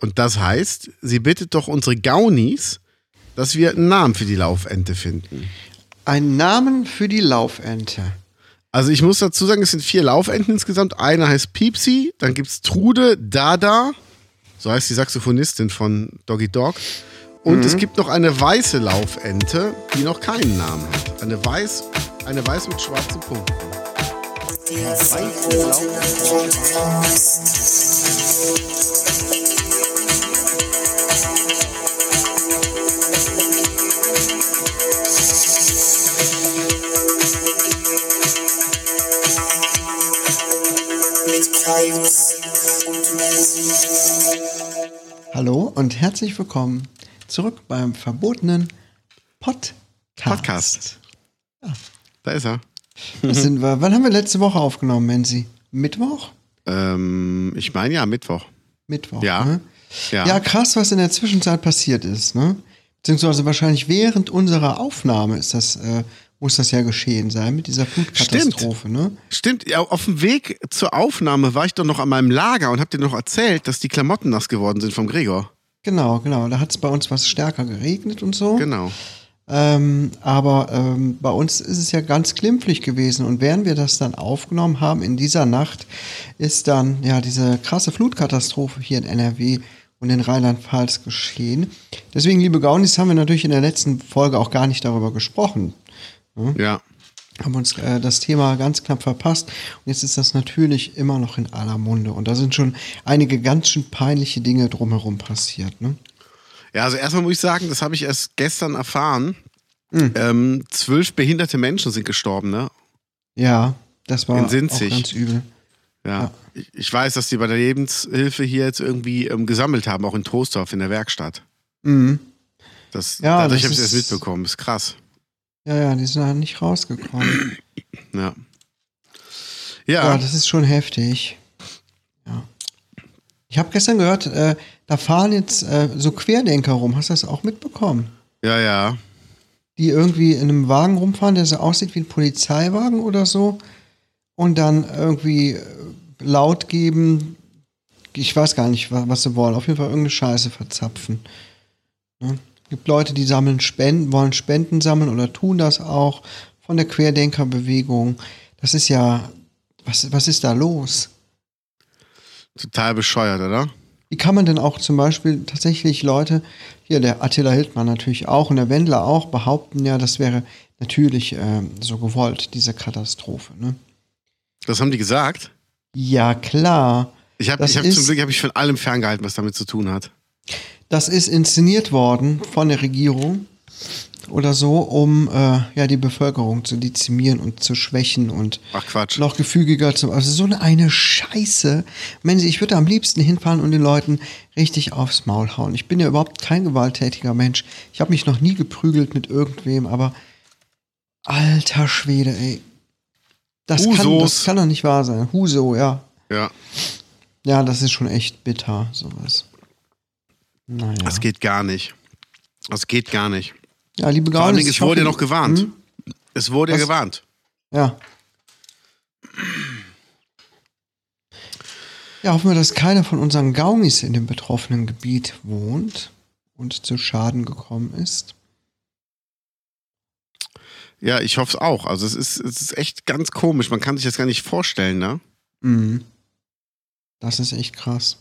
Und das heißt, sie bittet doch unsere Gaunis, dass wir einen Namen für die Laufente finden. Einen Namen für die Laufente. Also ich muss dazu sagen, es sind vier Laufenten insgesamt. Eine heißt Piepsi, dann gibt es Trude, Dada, so heißt die Saxophonistin von Doggy Dog. Und es gibt noch eine weiße Laufente, die noch keinen Namen hat. Eine weiß, eine weiß mit schwarzen Punkten. Weiße Laufente. Hallo und herzlich willkommen zurück beim verbotenen Podcast. Podcast. Da ist er. Was sind wir? Wann haben wir letzte Woche aufgenommen, Menzi? Mittwoch? Ähm, ich meine ja, Mittwoch. Mittwoch. Ja. Ne? Ja. Ja, krass, was in der Zwischenzeit passiert ist, ne? Beziehungsweise wahrscheinlich während unserer Aufnahme ist das, äh, muss das ja geschehen sein mit dieser Flutkatastrophe, ne? Stimmt, ja, auf dem Weg zur Aufnahme war ich doch noch an meinem Lager und hab dir noch erzählt, dass die Klamotten nass geworden sind vom Gregor. Genau, genau. Da hat es bei uns was stärker geregnet und so. Genau. Ähm, aber ähm, bei uns ist es ja ganz glimpflich gewesen. Und während wir das dann aufgenommen haben, in dieser Nacht, ist dann ja diese krasse Flutkatastrophe hier in NRW und in Rheinland-Pfalz geschehen. Deswegen, liebe Gaunis, haben wir natürlich in der letzten Folge auch gar nicht darüber gesprochen. Ja. Haben uns äh, das Thema ganz knapp verpasst. Und jetzt ist das natürlich immer noch in aller Munde. Und da sind schon einige ganz schön peinliche Dinge drumherum passiert. Ne? Ja, also erstmal muss ich sagen, das habe ich erst gestern erfahren. Ähm, zwölf behinderte Menschen sind gestorben, ne? Ja, das war auch ganz übel. Ja. Ich, ich weiß, dass die bei der Lebenshilfe hier jetzt irgendwie ähm, gesammelt haben, auch in Troisdorf in der Werkstatt. Mhm. Das, Ja, dadurch das habe ich das mitbekommen. ist krass. Ja, ja, die sind halt nicht rausgekommen. Ja. Ja, Ja, das ist schon heftig. Ja. Ich habe gestern gehört, äh, da fahren jetzt äh, so Querdenker rum. Hast du das auch mitbekommen? ja, ja. Die irgendwie in einem Wagen rumfahren, der so aussieht wie ein Polizeiwagen oder so. Und dann irgendwie äh, laut geben, ich weiß gar nicht, wa- was sie wollen. Auf jeden Fall irgendeine Scheiße verzapfen. Ne? Gibt Leute, die sammeln Spenden, wollen Spenden sammeln oder tun das auch von der Querdenkerbewegung. Das ist ja, was, was ist da los? Total bescheuert, oder? Wie kann man denn auch zum Beispiel tatsächlich Leute, hier der Attila Hildmann natürlich auch und der Wendler auch, behaupten ja, das wäre natürlich ähm, so gewollt, diese Katastrophe. Ne? Das haben die gesagt. Ja, klar. Ich habe hab zum Glück hab ich von allem ferngehalten, was damit zu tun hat. Das ist inszeniert worden von der Regierung oder so, um äh, ja die Bevölkerung zu dezimieren und zu schwächen und noch gefügiger zu. Also so eine, eine Scheiße. Mensch, ich würde am liebsten hinfahren und den Leuten richtig aufs Maul hauen. Ich bin ja überhaupt kein gewalttätiger Mensch. Ich habe mich noch nie geprügelt mit irgendwem, aber alter Schwede, ey. Das kann, das kann doch nicht wahr sein. Huso, ja. Ja, Ja, das ist schon echt bitter, sowas. Naja. das geht gar nicht. Das geht gar nicht. Ja, liebe Vor allen Gaunis, Dingen, es wurde ja noch gewarnt. Hm? Es wurde ja gewarnt. Ja. Ja, hoffen wir, dass keiner von unseren Gaunis in dem betroffenen Gebiet wohnt und zu Schaden gekommen ist. Ja, ich hoffe es auch. Also es ist, es ist echt ganz komisch. Man kann sich das gar nicht vorstellen, ne? Mhm. Das ist echt krass.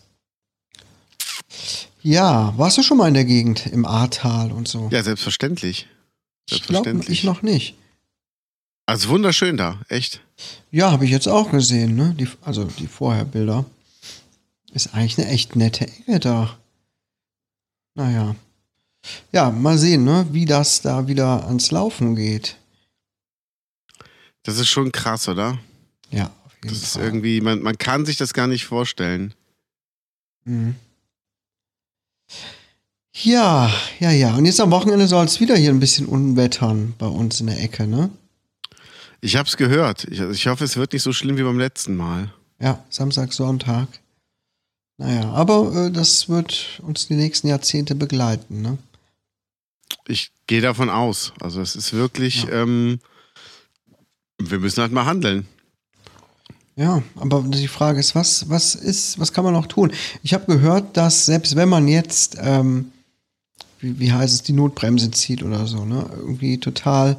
Ja, warst du schon mal in der Gegend im Ahrtal und so? Ja, selbstverständlich. ich glaube, selbstverständlich. ich noch nicht. Also wunderschön da, echt. Ja, habe ich jetzt auch gesehen, ne? Die, also die Vorherbilder. Ist eigentlich eine echt nette Ecke da. Naja. Ja, mal sehen, ne, wie das da wieder ans Laufen geht. Das ist schon krass, oder? Ja, auf jeden Das ist Fall. irgendwie, man, man kann sich das gar nicht vorstellen. Mhm. Ja, ja, ja. Und jetzt am Wochenende soll es wieder hier ein bisschen unwettern bei uns in der Ecke, ne? Ich hab's gehört. Ich, also ich hoffe, es wird nicht so schlimm wie beim letzten Mal. Ja, Samstag, Sonntag. Naja, aber äh, das wird uns die nächsten Jahrzehnte begleiten, ne? Ich gehe davon aus. Also es ist wirklich, Ja. ähm, wir müssen halt mal handeln. Ja, aber die Frage ist, was, was ist, was kann man noch tun? Ich habe gehört, dass selbst wenn man jetzt, ähm, wie, wie heißt es, die Notbremse zieht oder so, ne, irgendwie total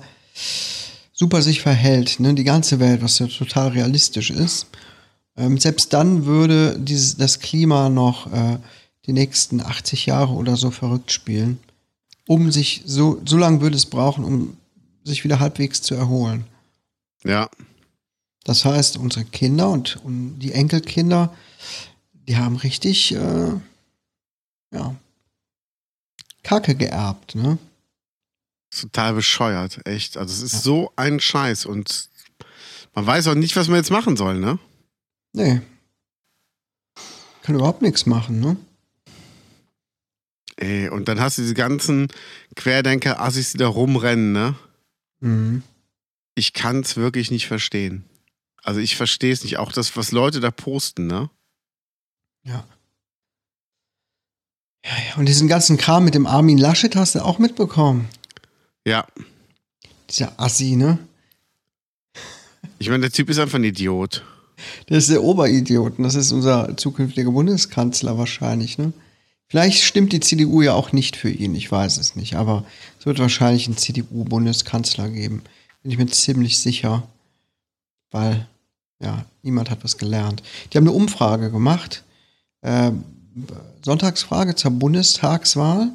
super sich verhält, ne, die ganze Welt, was ja total realistisch ist, ähm, selbst dann würde dieses, das Klima noch äh, die nächsten 80 Jahre oder so verrückt spielen, um sich, so, so lange würde es brauchen, um sich wieder halbwegs zu erholen. Ja. Das heißt, unsere Kinder und, und die Enkelkinder, die haben richtig, äh, ja, Kacke geerbt, ne? Total bescheuert, echt. Also es ist ja. so ein Scheiß und man weiß auch nicht, was man jetzt machen soll, ne? Nee. Kann überhaupt nichts machen, ne? Ey, und dann hast du diese ganzen Querdenker-Assis, die da rumrennen, ne? Mhm. Ich kann es wirklich nicht verstehen. Also ich verstehe es nicht. Auch das, was Leute da posten, ne? Ja. Ja. Und diesen ganzen Kram mit dem Armin Laschet hast du auch mitbekommen. Ja. Dieser Assi, ne? Ich meine, der Typ ist einfach ein Idiot. Der ist der Oberidiot. Und das ist unser zukünftiger Bundeskanzler wahrscheinlich, ne? Vielleicht stimmt die CDU ja auch nicht für ihn, ich weiß es nicht. Aber es wird wahrscheinlich einen CDU-Bundeskanzler geben. Bin ich mir ziemlich sicher. Weil ja, niemand hat was gelernt. Die haben eine Umfrage gemacht, äh, Sonntagsfrage zur Bundestagswahl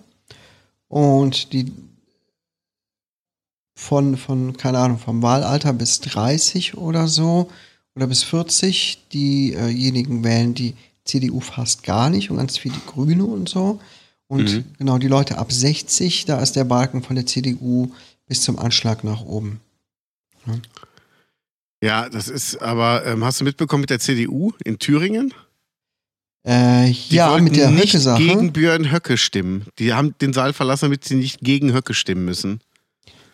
und die von, von, keine Ahnung, vom Wahlalter bis 30 oder so oder bis 40, diejenigen wählen die CDU fast gar nicht und ganz viel die Grüne und so. Und mhm. genau die Leute ab 60, da ist der Balken von der CDU bis zum Anschlag nach oben. Ja. Ja, das ist aber, ähm, hast du mitbekommen mit der CDU in Thüringen? Äh, die ja, mit der nicht Höcke-Sache. gegen Björn Höcke stimmen. Die haben den Saal verlassen, damit sie nicht gegen Höcke stimmen müssen.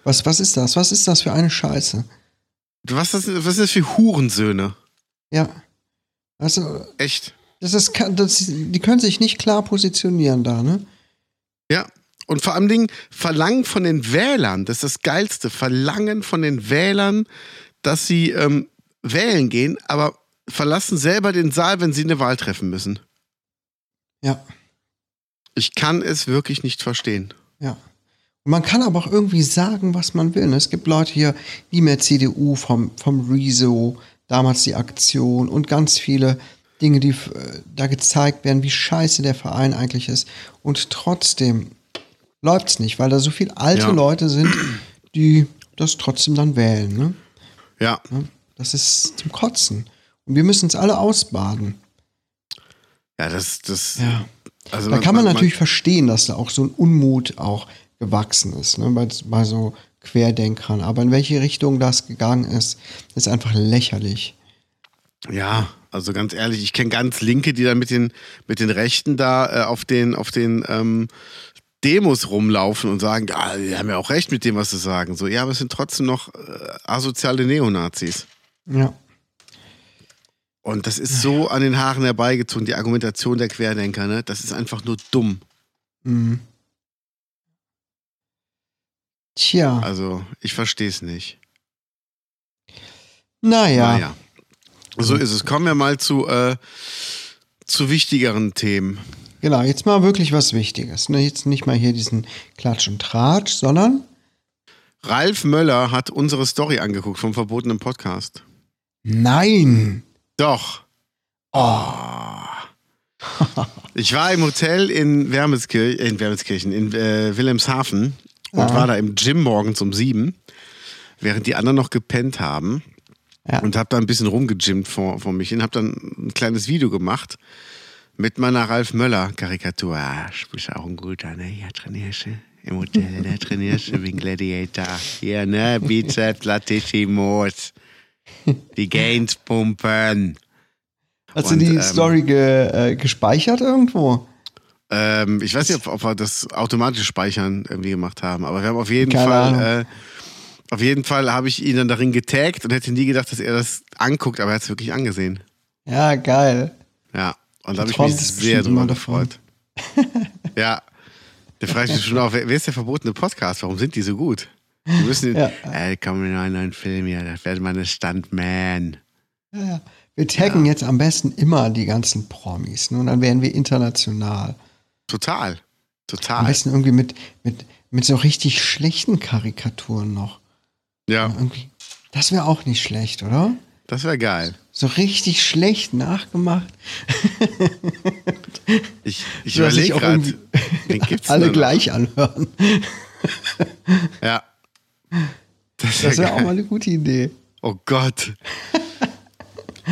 Was, was ist das? Was ist das für eine Scheiße? Was, das, was ist das für Hurensöhne? Ja. Also. Echt? Das ist, das, die können sich nicht klar positionieren da, ne? Ja. Und vor allem Dingen verlangen von den Wählern, das ist das Geilste, verlangen von den Wählern, dass sie ähm, wählen gehen, aber verlassen selber den Saal, wenn sie eine Wahl treffen müssen. Ja. Ich kann es wirklich nicht verstehen. Ja. Und man kann aber auch irgendwie sagen, was man will. Ne? Es gibt Leute hier, wie mehr CDU vom, vom Rezo, damals die Aktion und ganz viele Dinge, die äh, da gezeigt werden, wie scheiße der Verein eigentlich ist. Und trotzdem läuft es nicht, weil da so viele alte ja. Leute sind, die das trotzdem dann wählen. Ne? Ja. Das ist zum Kotzen. Und wir müssen es alle ausbaden. Ja, das, das. Ja. Also da man, kann man, man natürlich man, verstehen, dass da auch so ein Unmut auch gewachsen ist, ne, bei, bei so Querdenkern. Aber in welche Richtung das gegangen ist, ist einfach lächerlich. Ja, also ganz ehrlich, ich kenne ganz Linke, die dann mit den, mit den Rechten da äh, auf den, auf den ähm, Demos rumlaufen und sagen, ja, die haben ja auch recht mit dem, was sie sagen. So, ja, aber es sind trotzdem noch äh, asoziale Neonazis. Ja. Und das ist so an den Haaren herbeigezogen, die Argumentation der Querdenker, ne? Das ist einfach nur dumm. Mhm. Tja. Also, ich verstehe es nicht. Naja. Naja. So ist es. Kommen wir mal zu, äh, zu wichtigeren Themen. Genau, jetzt mal wirklich was Wichtiges. Ne? Jetzt nicht mal hier diesen Klatsch und Tratsch, sondern. Ralf Möller hat unsere Story angeguckt vom verbotenen Podcast. Nein. Doch. Oh. ich war im Hotel in, Wermelskirch, in Wermelskirchen, in äh, Wilhelmshaven und war da im Gym morgens um sieben, während die anderen noch gepennt haben. Ja. Und habe da ein bisschen rumgegymmt vor, vor mich hin, habe dann ein kleines Video gemacht mit meiner Ralf Möller-Karikatur. Ah, bist auch ein guter, ne? Ja, trainierst du im Hotel, da trainierst du wie ein Gladiator. Hier, ne? Bizeps Latissimus. Die Gains pumpen. Hast Und, du die ähm, Story ge, äh, gespeichert irgendwo? Ähm, ich weiß nicht, ob, ob, wir das automatische Speichern irgendwie gemacht haben, aber wir haben auf jeden Keine Fall. Äh, auf jeden Fall habe ich ihn dann darin getaggt und hätte nie gedacht, dass er das anguckt, aber er hat es wirklich angesehen. Ja, geil. Ja. Und da habe ich mich sehr drüber gefreut. ja. Frage ich mich schon auch, wer, wer, ist der verbotene Podcast? Warum sind die so gut? Die müssen, ja. ey, komm in einen neuen Film hier, das wird meine Stuntman. Ja, Wir taggen jetzt am besten immer die ganzen Promis. Ne? Und dann wären wir international. Total. Am Total. besten irgendwie mit, mit, mit so richtig schlechten Karikaturen noch. Ja, Irgendwie. Das wäre auch nicht schlecht, oder? das wäre geil. So richtig schlecht nachgemacht. Ich, ich überlege gerade. Alle gleich anhören. Ja. Das Das wäre wäre auch mal eine gute Idee. Oh Gott.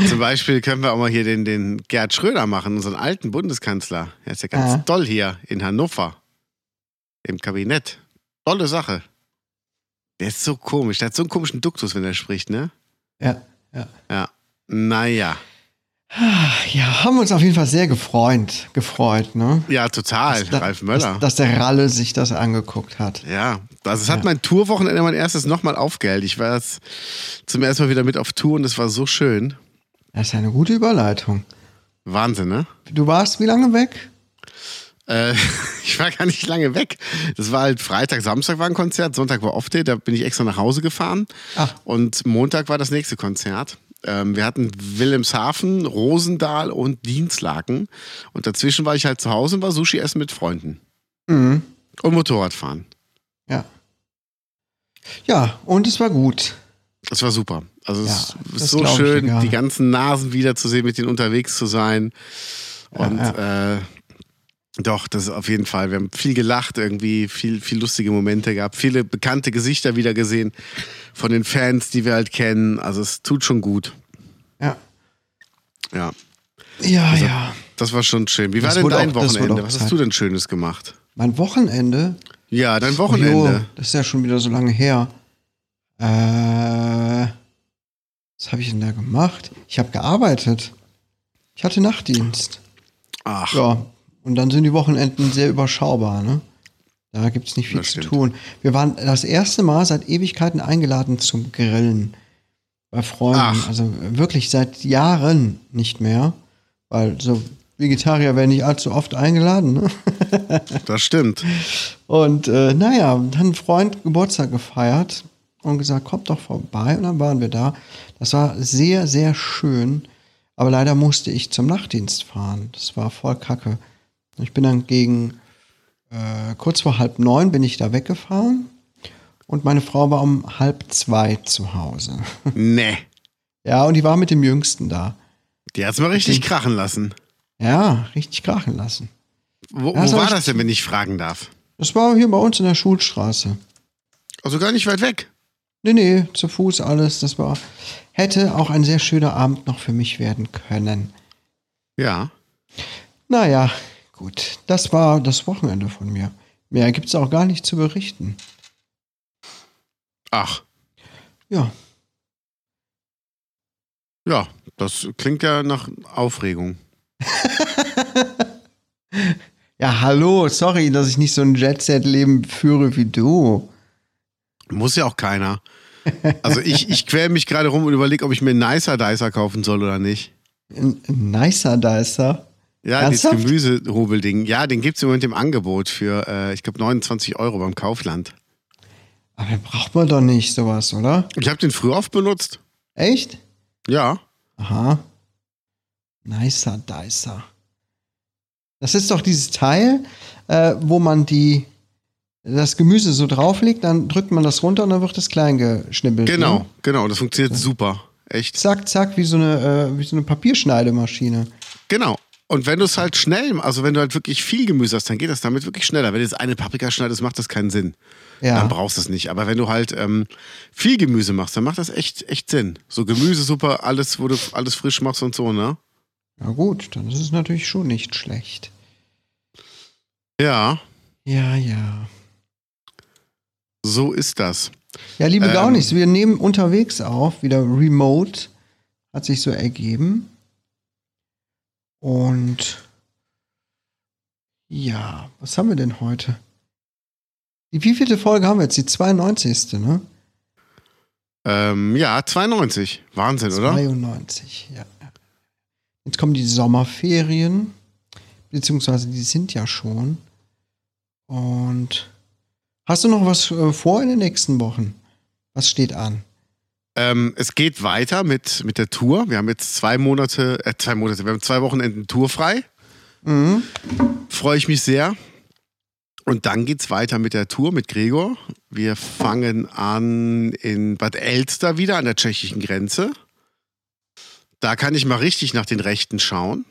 Zum Beispiel können wir auch mal hier den, den Gerd Schröder machen, unseren alten Bundeskanzler. Er ist ja ganz Ja. toll hier in Hannover. Im Kabinett. Tolle Sache. Der ist so komisch. Der hat so einen komischen Duktus, wenn er spricht, ne? Ja, ja. Ja. Naja. Ja, haben uns auf jeden Fall sehr gefreut, gefreut, ne? Ja, total. Da- Ralf Möller. Dass, dass der Ralle sich das angeguckt hat. Ja, also es hat mein Tourwochenende mein erstes nochmal aufgehellt. Ich war jetzt zum ersten Mal wieder mit auf Tour und es war so schön. Das ist eine gute Überleitung. Wahnsinn, ne? Du warst wie lange weg? Äh, ich war gar nicht lange weg. Das war halt Freitag, Samstag war ein Konzert, Sonntag war Off-Day, da bin ich extra nach Hause gefahren. Ach. Und Montag war das nächste Konzert. Ähm, wir hatten Wilhelmshaven, Rosendahl und Dienstlaken. Und dazwischen war ich halt zu Hause und war Sushi essen mit Freunden. Mhm. Und Motorradfahren. Ja. Ja, und es war gut. Das war super. Also es Ja, ist so schön, die ganzen Nasen wiederzusehen, mit denen unterwegs zu sein. Und Äh, doch, das ist auf jeden Fall. Wir haben viel gelacht, irgendwie viel, viel lustige Momente gehabt, viele bekannte Gesichter wieder gesehen von den Fans, die wir halt kennen. Also es tut schon gut. Ja. Ja, Ja, Also ja. das war schon schön. Wie war Das denn wurde dein auch- Wochenende? Was hast du denn Schönes gemacht? Mein Wochenende. Ja, dein Jo, Wochenende. das ist ja schon wieder so lange her. Äh, was habe ich denn da gemacht? Ich habe gearbeitet. Ich hatte Nachtdienst. Ach, Ja, und dann sind die Wochenenden sehr überschaubar, ne? Da gibt es nicht viel Das zu stimmt. tun. Wir waren das erste Mal seit Ewigkeiten eingeladen zum Grillen bei Freunden. Ach. Also wirklich seit Jahren nicht mehr. Weil so Vegetarier werden nicht allzu oft eingeladen. Ne? das stimmt. Und äh, naja, dann ein Freund Geburtstag gefeiert und gesagt, kommt doch vorbei. Und dann waren wir da. Das war sehr, sehr schön. Aber leider musste ich zum Nachtdienst fahren. Das war voll kacke. Ich bin dann gegen äh, kurz vor halb neun bin ich da weggefahren. Und meine Frau war um halb zwei zu Hause. Nee. Ja, und die war mit dem Jüngsten da. Die hat's mal richtig krachen lassen. Ja, richtig krachen lassen. Wo, wo war das denn, wenn ich fragen darf? Das war hier bei uns in der Schulstraße. Also gar nicht weit weg. Nee, nee, zu Fuß alles. Das war, hätte auch ein sehr schöner Abend noch für mich werden können. Ja. Naja, gut. Das war das Wochenende von mir. Mehr gibt es auch gar nicht zu berichten. Ach, Ja, ja, das klingt ja nach Aufregung. ja, hallo, sorry, dass ich nicht so ein Jet-Set-Leben führe wie du. Muss ja auch keiner. Also ich, ich quäle mich gerade rum und überlege, ob ich mir einen Nicer Dicer kaufen soll oder nicht. Ein, nicer Dicer. Ja, Ernsthaft? dieses Gemüsehobelding. Ja, den gibt es im Moment im Angebot für, äh, ich glaube, 29 Euro beim Kaufland. Aber braucht man doch nicht sowas, oder? Ich habe den früher oft benutzt. Echt? Ja. Aha. Nicer Dicer. Das ist doch dieses Teil, äh, wo man die das Gemüse so drauflegt, dann drückt man das runter und dann wird es klein geschnibbelt. Genau, Ne? genau. Das funktioniert super. Echt. Zack, zack, wie so eine, äh, wie so eine Papierschneidemaschine. Genau. Und wenn du es halt schnell, also wenn du halt wirklich viel Gemüse hast, dann geht das damit wirklich schneller. Wenn du jetzt eine Paprika schneidest, macht das keinen Sinn. Ja. Dann brauchst du es nicht. Aber wenn du halt ähm, viel Gemüse machst, dann macht das echt, echt Sinn. So Gemüsesuppe, alles, wo du alles frisch machst und so, ne? Na gut, dann ist es natürlich schon nicht schlecht. Ja, Ja, ja. so ist das. Ja, liebe Ähm. Gaunis, wir nehmen unterwegs auf, wieder remote. Hat sich so ergeben. Und ja, was haben wir denn heute? Die wievielte Folge haben wir jetzt? Die 92. ne? Ähm, ja, 92. Wahnsinn, oder? 92, ja. Jetzt kommen die Sommerferien, beziehungsweise die sind ja schon. Und hast du noch was äh, vor in den nächsten Wochen? Was steht an? Ähm, es geht weiter mit, mit der Tour. Wir haben jetzt zwei Monate, äh, zwei Monate, wir haben zwei Wochenenden Tour frei. Mhm. Freue ich mich sehr. Und dann geht's weiter mit der Tour mit Gregor. Wir fangen an in Bad Elster wieder an der tschechischen Grenze. Da kann ich mal richtig nach den Rechten schauen.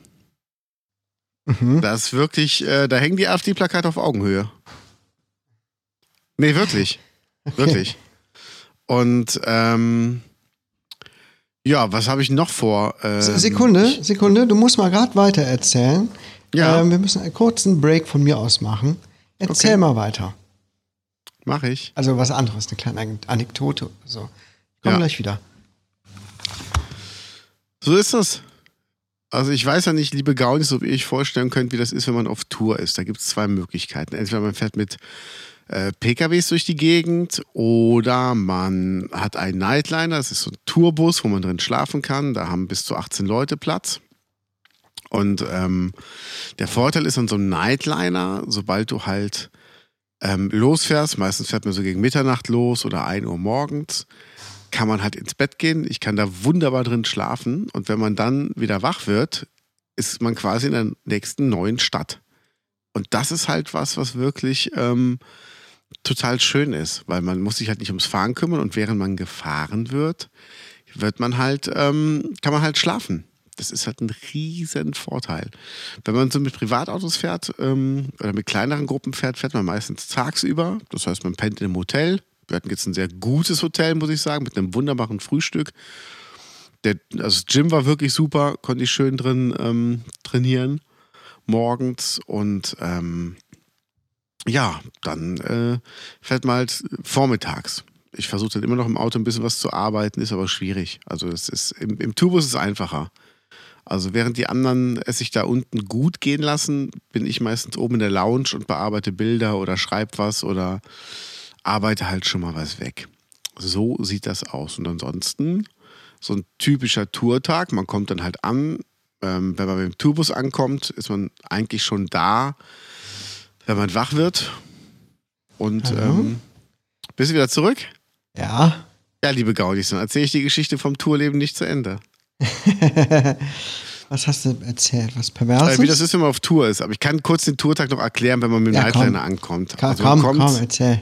Mhm. Das ist wirklich, äh, da hängen die AfD-Plakate auf Augenhöhe. Nee, wirklich. Wirklich. Und ähm, ja, was habe ich noch vor? Ähm, Sekunde, Sekunde, du musst mal gerade weiter erzählen. Ja. Ähm, wir müssen einen kurzen Break von mir aus machen. Erzähl Okay. mal weiter. Mache ich. Also was anderes, eine kleine An- Anekdote so. Ich komme Ja. gleich wieder. So ist das. Also ich weiß ja nicht, liebe Gaunis, ob ihr euch vorstellen könnt, wie das ist, wenn man auf Tour ist. Da gibt es zwei Möglichkeiten. Entweder man fährt mit äh, PKWs durch die Gegend oder man hat einen Nightliner, das ist so ein Tourbus, wo man drin schlafen kann. Da haben bis zu 18 Leute Platz. Und ähm, der Vorteil ist an so einem Nightliner, sobald du halt ähm, losfährst, meistens fährt man so gegen Mitternacht los oder 1 Uhr morgens, kann man halt ins Bett gehen. Ich kann da wunderbar drin schlafen. Und wenn man dann wieder wach wird, ist man quasi in der nächsten neuen Stadt. Und das ist halt was, was wirklich ähm, total schön ist, weil man muss sich halt nicht ums Fahren kümmern und während man gefahren wird, wird man halt, ähm, kann man halt schlafen. Das ist halt ein riesen Vorteil. Wenn man so mit Privatautos fährt ähm, oder mit kleineren Gruppen fährt, fährt man meistens tagsüber. Das heißt, man pennt einem Hotel. Wir hatten jetzt ein sehr gutes Hotel, muss ich sagen, mit einem wunderbaren Frühstück. Der, also das Gym war wirklich super, konnte ich schön drin ähm, trainieren morgens und ähm, ja, dann äh, fährt man halt vormittags. Ich versuche dann immer noch im Auto ein bisschen was zu arbeiten, ist aber schwierig. Also es ist im, im Tourbus ist es einfacher. Also während die anderen es sich da unten gut gehen lassen, bin ich meistens oben in der Lounge und bearbeite Bilder oder schreibe was oder arbeite halt schon mal was weg. So sieht das aus. Und ansonsten so ein typischer Tourtag. Man kommt dann halt an. Ähm, wenn man mit dem Tourbus ankommt, ist man eigentlich schon da, wenn man wach wird. Und ähm, bist du wieder zurück? Ja. Ja, liebe Gaudis, dann erzähle ich die Geschichte vom Tourleben nicht zu Ende. Was hast du erzählt? Was Äh, Perverses? wie das ist, wenn man auf Tour ist. Aber ich kann kurz den Tourtag noch erklären, wenn man mit dem Ja, komm. Nightliner ankommt. Ka- Also komm, kommt, komm, erzähl.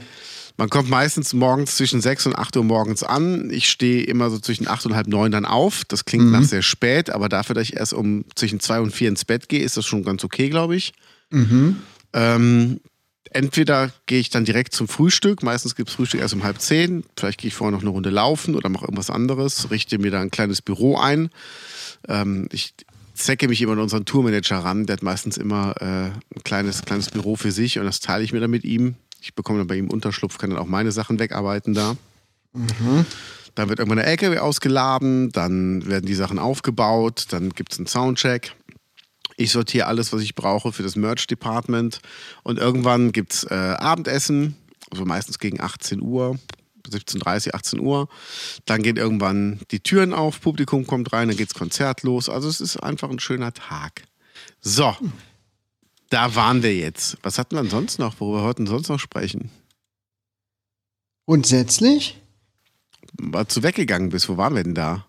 Man kommt meistens morgens zwischen 6 und 8 Uhr morgens an. Ich stehe immer so zwischen 8 und halb 9 dann auf. Das klingt Mhm. nach sehr spät, aber dafür, dass ich erst um zwischen 2 und 4 ins Bett gehe, ist das schon ganz okay, glaube ich. Mhm. Ähm, entweder gehe ich dann direkt zum Frühstück. Meistens gibt es Frühstück erst um halb zehn. Vielleicht gehe ich vorher noch eine Runde laufen oder mache irgendwas anderes. Richte mir da ein kleines Büro ein. Ähm, ich zecke mich immer an unseren Tourmanager ran. Der hat meistens immer äh, ein kleines, kleines Büro für sich und das teile ich mir dann mit ihm. Ich bekomme dann bei ihm Unterschlupf, kann dann auch meine Sachen wegarbeiten da. Dann wird irgendwann der LKW ausgeladen, dann werden die Sachen aufgebaut, dann gibt es einen Soundcheck. Ich sortiere alles, was ich brauche für das Merch-Department. Und irgendwann gibt es äh, Abendessen, also meistens gegen 18 Uhr, 17.30 18 Uhr. Dann gehen irgendwann die Türen auf, Publikum kommt rein, dann geht's Konzert los. Also es ist einfach ein schöner Tag. So, da waren wir jetzt. Was hatten wir sonst noch? Worüber wollten wir sonst noch sprechen? Grundsätzlich, Als du weggegangen bist, wo waren wir denn da?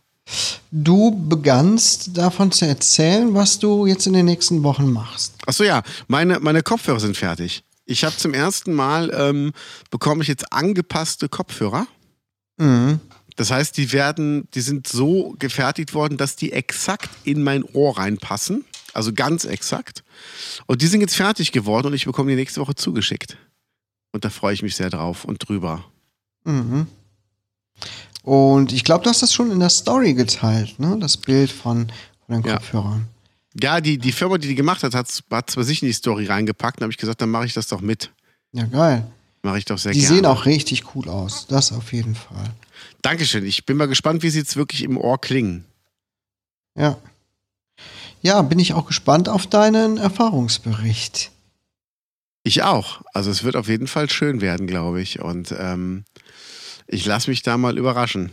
du begannst davon zu erzählen, was du jetzt in den nächsten Wochen machst. Achso, ja, meine, meine Kopfhörer sind fertig. Ich habe zum ersten Mal, ähm, bekomme ich jetzt angepasste Kopfhörer. Mhm. Das heißt, die werden, die sind so gefertigt worden, dass die exakt in mein Ohr reinpassen. Also ganz exakt. Und die sind jetzt fertig geworden und ich bekomme die nächste Woche zugeschickt. Und da freue ich mich sehr drauf und drüber. Mhm. Und ich glaube, du hast das schon in der Story geteilt, ne? Das Bild von, von den Ja. Kopfhörern. Ja, die, die Firma, die die gemacht hat, hat es bei sich in die Story reingepackt. Da habe ich gesagt, dann mache ich das doch mit. Ja, geil. Mache ich doch sehr Die gerne. sehen auch richtig cool aus. Das auf jeden Fall. Dankeschön. Ich bin mal gespannt, wie sie jetzt wirklich im Ohr klingen. Ja. Ja, bin ich auch gespannt auf deinen Erfahrungsbericht. Ich auch. Also es wird auf jeden Fall schön werden, glaube ich. Und ähm, ich lasse mich da mal überraschen.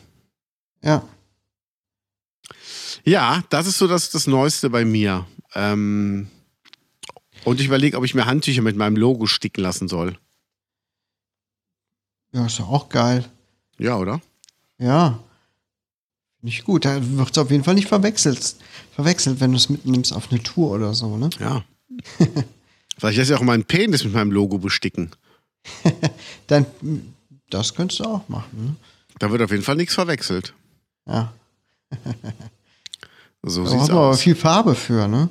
Ja. Ja, das ist so das, das Neueste bei mir. Ähm, und ich überlege, ob ich mir Handtücher mit meinem Logo sticken lassen soll. Ja, ist doch auch geil. Ja, oder? Ja. Nicht gut. Da wird es auf jeden Fall nicht verwechselt, verwechselt wenn du es mitnimmst auf eine Tour oder so, ne? Ja. Vielleicht lässt ja auch meinen Penis mit meinem Logo besticken. Dann, das könntest du auch machen, ne? Da wird auf jeden Fall nichts verwechselt. Ja. So Da sieht's hat man aber aus. viel Farbe für, ne?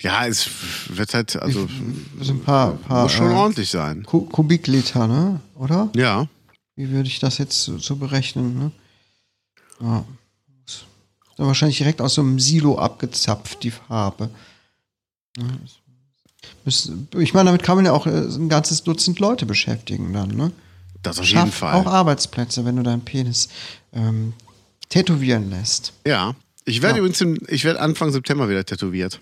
Ja, es wird halt, also Das sind ein paar, paar muss schon äh, ordentlich sein. Ku- Kubikliter, ne? Oder? Ja. Wie würde ich das jetzt so, so berechnen, ne? Ja. Ist dann wahrscheinlich direkt aus so einem Silo abgezapft, die Farbe. Ich meine, damit kann man ja auch äh, ein ganzes Dutzend Leute beschäftigen dann, ne? Das auf jeden Schafft Fall. auch Arbeitsplätze, wenn du deinen Penis ähm, tätowieren lässt. Ja. Ich werde Ja. übrigens im, ich werde Anfang September wieder tätowiert.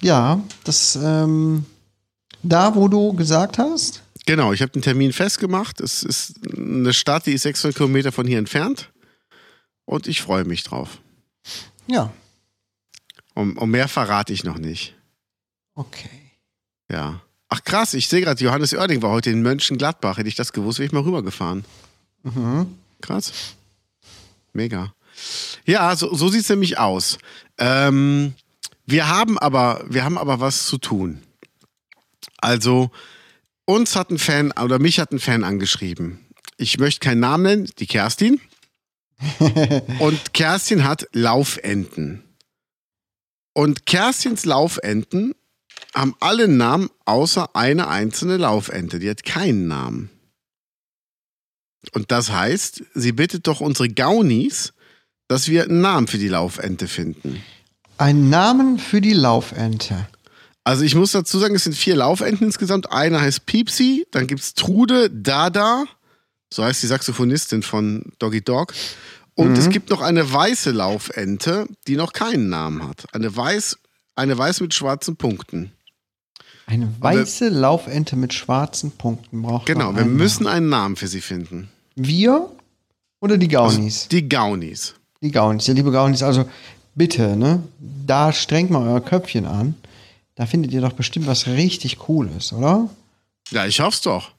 Ja, das ähm, da, wo du gesagt hast, Genau, ich habe den Termin festgemacht. Es ist eine Stadt, die ist 600 Kilometer von hier entfernt. Und ich freue mich drauf. ja, Um, um mehr verrate ich noch nicht. okay. Ja. Ach krass, ich sehe gerade, Johannes Oerding war heute in Mönchengladbach. Hätte ich das gewusst, wäre ich mal rübergefahren. Mhm. Krass. Mega. Ja, so, so sieht es nämlich aus. Ähm, wir haben aber, wir haben aber was zu tun. Also, uns hat ein Fan, oder mich hat ein Fan angeschrieben. Ich möchte keinen Namen nennen, die Kerstin. Und Kerstin hat Laufenten. Und Kerstins Laufenten haben alle Namen außer eine einzelne Laufente. Die hat keinen Namen. Und das heißt, sie bittet doch unsere Gaunis, dass wir einen Namen für die Laufente finden. Ein Namen für die Laufente. Also ich muss dazu sagen, es sind vier Laufenten insgesamt. Eine heißt Piepsi, dann gibt es Trude, Dada, so heißt die Saxophonistin von Doggy Dog. Und es gibt noch eine weiße Laufente, die noch keinen Namen hat. Eine weiß, eine weiß mit schwarzen Punkten. Eine weiße Laufente mit schwarzen Punkten braucht Genau, wir müssen einen Namen für sie finden. Wir oder die Gaunis? Die Gaunis. die Gaunis, ja, liebe Gaunis, also bitte, ne? Da strengt mal euer Köpfchen an. Da findet ihr doch bestimmt was richtig Cooles, oder? Ja, ich hoffe es doch.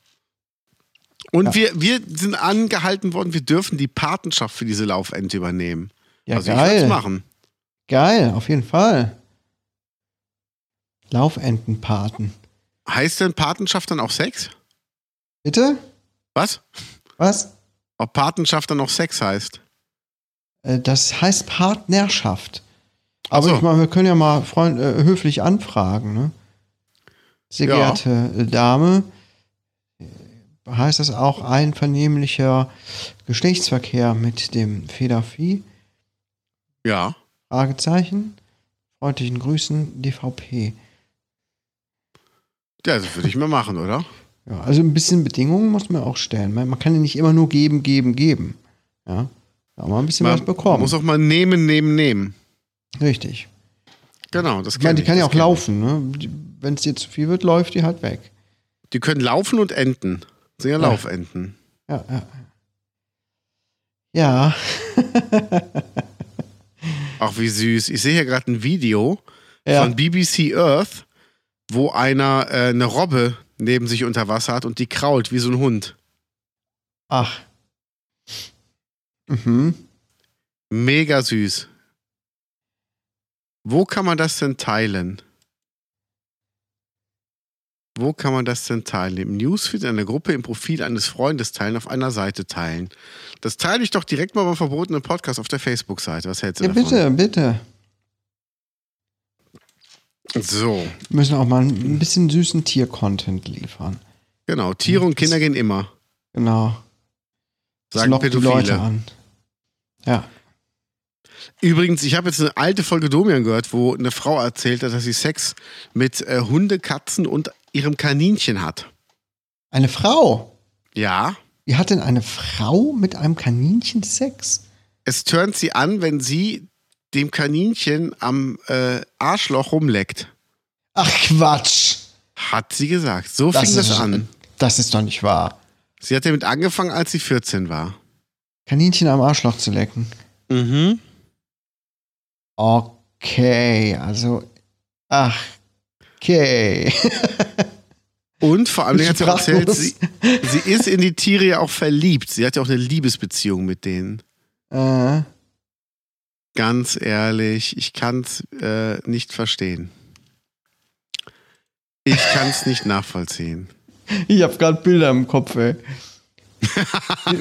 Und Ja. wir, wir sind angehalten worden, wir dürfen die Patenschaft für diese Laufente übernehmen. Ja, also ich würde geil. es machen. Geil, auf jeden Fall. Laufentenpaten. Heißt denn Patenschaft dann auch Sex? Bitte? Was? Was? Ob Patenschaft dann auch Sex heißt? Äh, Das heißt Partnerschaft. Aber so. ich meine, wir können ja mal freund, äh, höflich anfragen, ne? Sehr Ja. geehrte äh, Dame, heißt das auch einvernehmlicher Geschlechtsverkehr mit dem Federvieh? Ja. Fragezeichen. Freundlichen Grüßen, DVP. Ja, das würde ich mal machen, oder? Ja, also ein bisschen Bedingungen muss man auch stellen. Man kann ja nicht immer nur geben, geben, geben. Ja. Mal ein bisschen was Man bekommen. muss auch mal nehmen, nehmen, nehmen. Richtig. Genau, das Ich meine, die kann ja auch laufen. Ne? Wenn es dir zu viel wird, läuft die halt weg. Die können laufen und enten. Sind ja Ja. Laufenten. Ja, ja. Ja, Ach, wie süß. Ich sehe hier gerade ein Video ja. von BBC Earth, wo einer äh, eine Robbe neben sich unter Wasser hat und die krault wie so ein Hund. Ach. Mhm. Mega süß. Wo kann man das denn teilen? Wo kann man das denn teilen? Im Newsfeed, in einer Gruppe, im Profil eines Freundes teilen, auf einer Seite teilen. Das teile ich doch direkt mal beim verbotenen Podcast auf der Facebook-Seite. Was hältst du Ja, davon? bitte, bitte. So, Wir müssen auch mal ein bisschen süßen Tier-Content liefern. genau. Tiere und Kinder gehen immer. Genau. Das Sagen lockt die. Leute an. Ja. Übrigens, ich habe jetzt eine alte Folge Domian gehört, wo eine Frau erzählt hat, dass sie Sex mit äh, Hunde, Katzen und ihrem Kaninchen hat. Eine Frau. Ja, Wie hat denn eine Frau mit einem Kaninchen Sex? es turnt sie an, wenn sie dem Kaninchen am äh, Arschloch rumleckt. Ach Quatsch. Hat sie gesagt. So fing das ist, an. Das ist doch nicht wahr. Sie hat damit angefangen, als sie 14 war. Kaninchen am Arschloch zu lecken. Mhm. Okay, also. Ach. Okay. Und vor allem hat sie auch erzählt, sie, sie ist in die Tiere ja auch verliebt. Sie hat ja auch eine Liebesbeziehung mit denen. äh, Ganz ehrlich, ich kann es äh, nicht verstehen. Ich kann es nicht nachvollziehen. Ich habe gerade Bilder im Kopf, ey.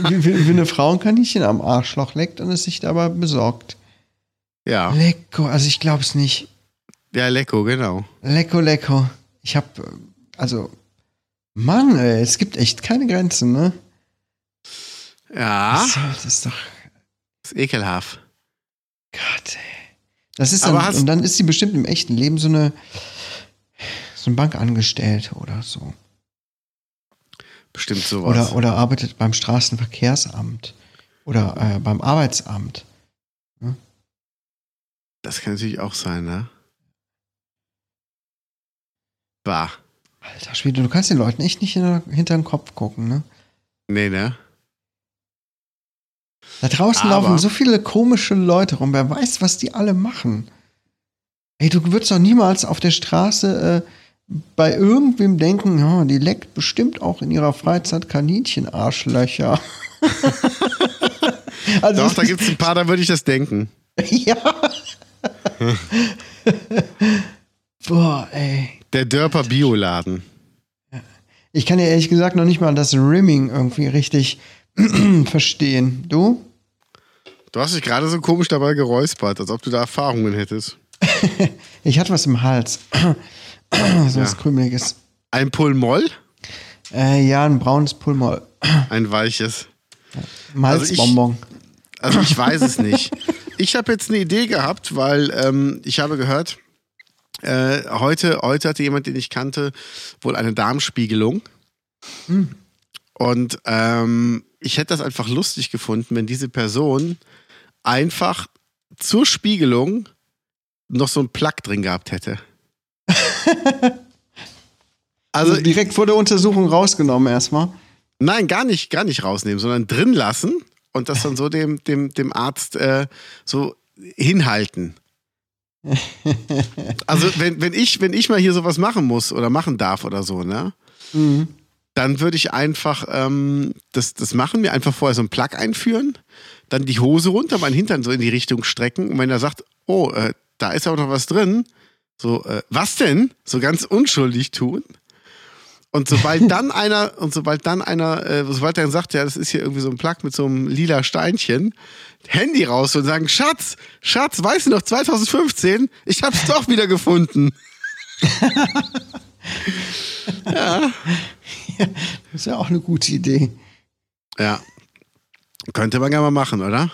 wie, wie, wie eine Frau ein Kaninchen am Arschloch leckt und es sich dabei besorgt. Ja, Lecko, also ich glaube es nicht. Ja, Lecko, genau. Lecko, lecko. Ich habe, also, Mann, ey, es gibt echt keine Grenzen, ne? Ja, Das, das ist doch, ist ekelhaft. Gott, ey. Das ist dann, und dann ist sie bestimmt im echten Leben so eine, so ein Bankangestellte oder so. Bestimmt sowas. Oder, oder arbeitet beim Straßenverkehrsamt oder äh, beim Arbeitsamt. Das kann natürlich auch sein, ne? Bah. Alter Schwede, du kannst den Leuten echt nicht hinter, hinter den Kopf gucken, ne? Nee, ne? Da draußen Aber- laufen so viele komische Leute rum. Wer weiß, was die alle machen. Ey, du würdest doch niemals auf der Straße äh, bei irgendwem denken, ja, die leckt bestimmt auch in ihrer Freizeit Kaninchenarschlöcher. also, Doch, da gibt es ein paar, da würde ich das denken. ja. Boah, ey. Der Dörper Bioladen. Ich kann ja ehrlich gesagt noch nicht mal das Rimming irgendwie richtig verstehen. Du? Du hast dich gerade so komisch dabei geräuspert, als ob du da Erfahrungen hättest. Ich hatte was im Hals. so was Ja. Krümeliges. Ein Pulmoll, Äh, ja, ein braunes Pulmol. ein weiches. Malzbonbon. Also ich weiß es nicht. Ich habe jetzt eine Idee gehabt, weil ähm, ich habe gehört, äh, heute, heute hatte jemand, den ich kannte, wohl eine Darmspiegelung. Und ähm, ich hätte das einfach lustig gefunden, wenn diese Person einfach zur Spiegelung noch so ein Plug drin gehabt hätte. also Also direkt vor der Untersuchung rausgenommen erstmal. Nein, gar nicht, gar nicht rausnehmen, sondern drin lassen und das dann so dem, dem, dem Arzt äh, so hinhalten. Also wenn, wenn, ich, wenn ich mal hier sowas machen muss oder machen darf oder so, ne? Mhm. Dann würde ich einfach ähm, das, das machen, mir einfach vorher so einen Plug einführen, dann die Hose runter, meinen Hintern so in die Richtung strecken und wenn er sagt, oh, äh, da ist aber noch was drin, so, äh, was denn? So ganz unschuldig tun. Und sobald dann einer, und sobald dann einer, äh, sobald er dann sagt, ja, das ist hier irgendwie so ein Plug mit so einem lila Steinchen, Handy raus und sagen, Schatz, Schatz, weißt du noch, 2015, ich hab's doch wieder gefunden. Das ist ja auch eine gute Idee. Ja. Könnte man gerne mal machen, oder?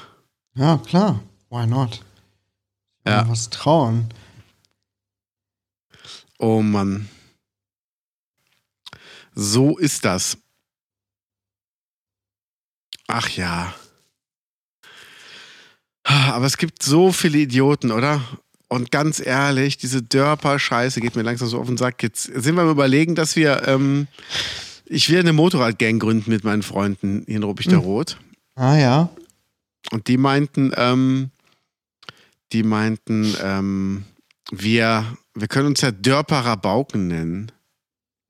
Ja, klar. Why not? Ja. Was trauen. Oh Mann. So ist das. Ach ja. Aber es gibt so viele Idioten, oder? Und ganz ehrlich, diese Dörper-Scheiße geht mir langsam so auf den Sack. Jetzt sind wir am überlegen, dass wir, ähm, ich will eine Motorradgang gründen mit meinen Freunden hier in Ruppichter Rot. Ah ja. Und die meinten, ähm, die meinten, ähm, wir, wir können uns ja Dörperer Bauken nennen.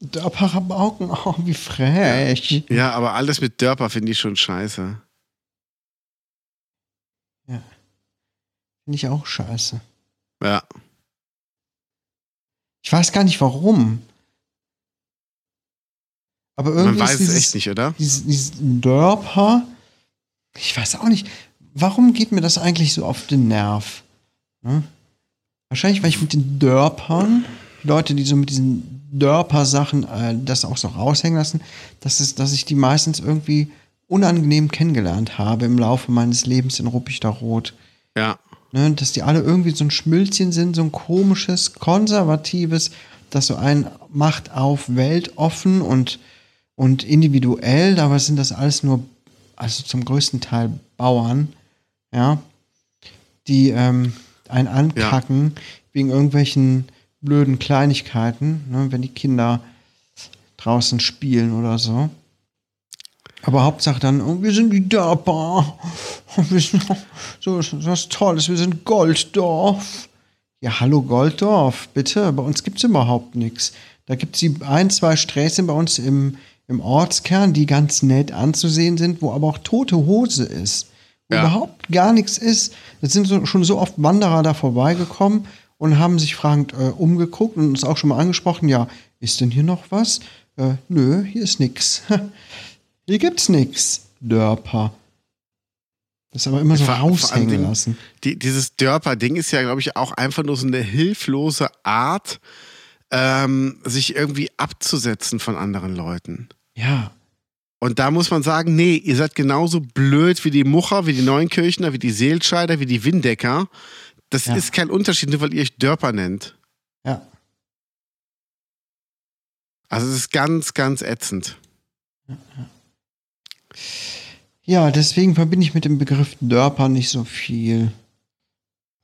Der Parabauken, oh, wie frech. Ja, aber alles mit Dörper finde ich schon scheiße. Finde ich auch scheiße. Ja. Ich weiß gar nicht warum. Aber Man irgendwie weiß ist es dieses, echt nicht, oder? Dieses, dieses Dörper, ich weiß auch nicht, warum geht mir das eigentlich so auf den Nerv? Hm? Wahrscheinlich, weil ich mit den Dörpern, Leute, die so mit diesen Dörper-Sachen äh, das auch so raushängen lassen, dass, es, dass ich die meistens irgendwie unangenehm kennengelernt habe im Laufe meines Lebens in Ruppichter Rot. Ja. Ne, dass die alle irgendwie so ein Schmülzchen sind, so ein komisches, konservatives, das so ein macht auf weltoffen und, und individuell, dabei sind das alles nur, also zum größten Teil Bauern, ja, die ähm, einen ankacken wegen irgendwelchen blöden Kleinigkeiten, ne, wenn die Kinder draußen spielen oder so. Aber Hauptsache dann, oh, wir sind die Dörper. Wir sind so so was Tolles, wir sind Golddorf. Ja, hallo Golddorf, bitte. Bei uns gibt es überhaupt nichts. Da gibt es ein, zwei Sträßchen bei uns im, im Ortskern, die ganz nett anzusehen sind, wo aber auch tote Hose ist. wo Ja. überhaupt gar nichts ist. Es sind so, schon so oft Wanderer da vorbeigekommen und haben sich fragend äh, umgeguckt und uns auch schon mal angesprochen, ja, ist denn hier noch was? Äh, nö, hier ist nix. hier gibt's nix. Dörper. Das aber immer so Vor- vor raushängen den- lassen. Die, dieses Dörper-Ding ist ja, glaube ich, auch einfach nur so eine hilflose Art, ähm, sich irgendwie abzusetzen von anderen Leuten. Ja. Und da muss man sagen, nee, ihr seid genauso blöd wie die Mucher, wie die Neunkirchner, wie die Seelscheider, wie die Windecker. Das Ja. ist kein Unterschied, nur weil ihr euch Dörper nennt. Ja. Also es ist ganz, ganz ätzend. Ja, deswegen verbinde ich mit dem Begriff Dörper nicht so viel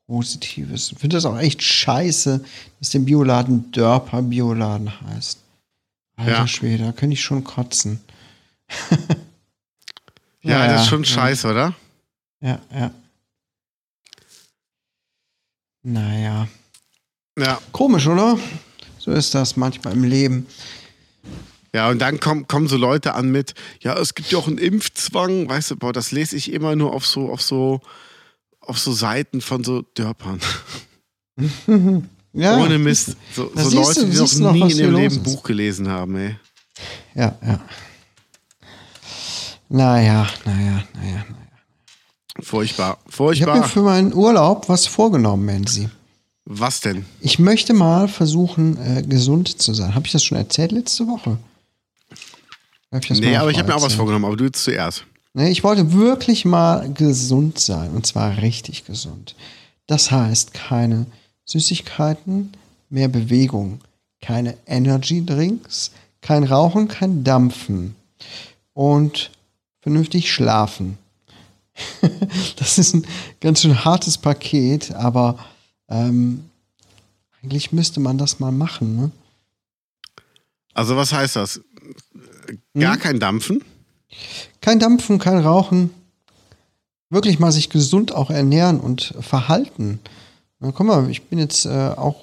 Positives. Ich finde das auch echt scheiße, dass der Bioladen Dörper Bioladen heißt. Alter Ja. Schwede, da könnte ich schon kotzen. Ja, Naja, das ist schon ja. scheiße, oder? Ja, ja. Naja. Ja. Komisch, oder? So ist das manchmal im Leben. Ja, und dann kommen, kommen so Leute an mit, ja, es gibt ja auch einen Impfzwang, weißt du, boah, das lese ich immer nur auf so, auf so, auf so Seiten von so Dörpern. Ja. Ohne Mist. So, so Leute, du- die noch noch, nie in ihrem Leben ein. Buch gelesen haben, ey. Ja, ja. Naja, naja, naja, naja. Furchtbar. Ich habe mir Furchtbar. für meinen Urlaub was vorgenommen, Menzi. Was denn? Ich möchte mal versuchen, äh, gesund zu sein. Habe ich das schon erzählt letzte Woche? Hab Nee, aber ich habe mir auch was vorgenommen, aber du jetzt zuerst. Nee, ich wollte wirklich mal gesund sein. Und zwar richtig gesund. Das heißt, keine Süßigkeiten, mehr Bewegung. Keine Energy Drinks, kein Rauchen, kein Dampfen. Und vernünftig schlafen. das ist ein ganz schön hartes Paket, aber ähm, eigentlich müsste man das mal machen. Ne? Also was heißt das? Hm? Gar kein Dampfen? Kein Dampfen, kein Rauchen. Wirklich mal sich gesund auch ernähren und verhalten. Na, guck mal, ich bin jetzt äh, auch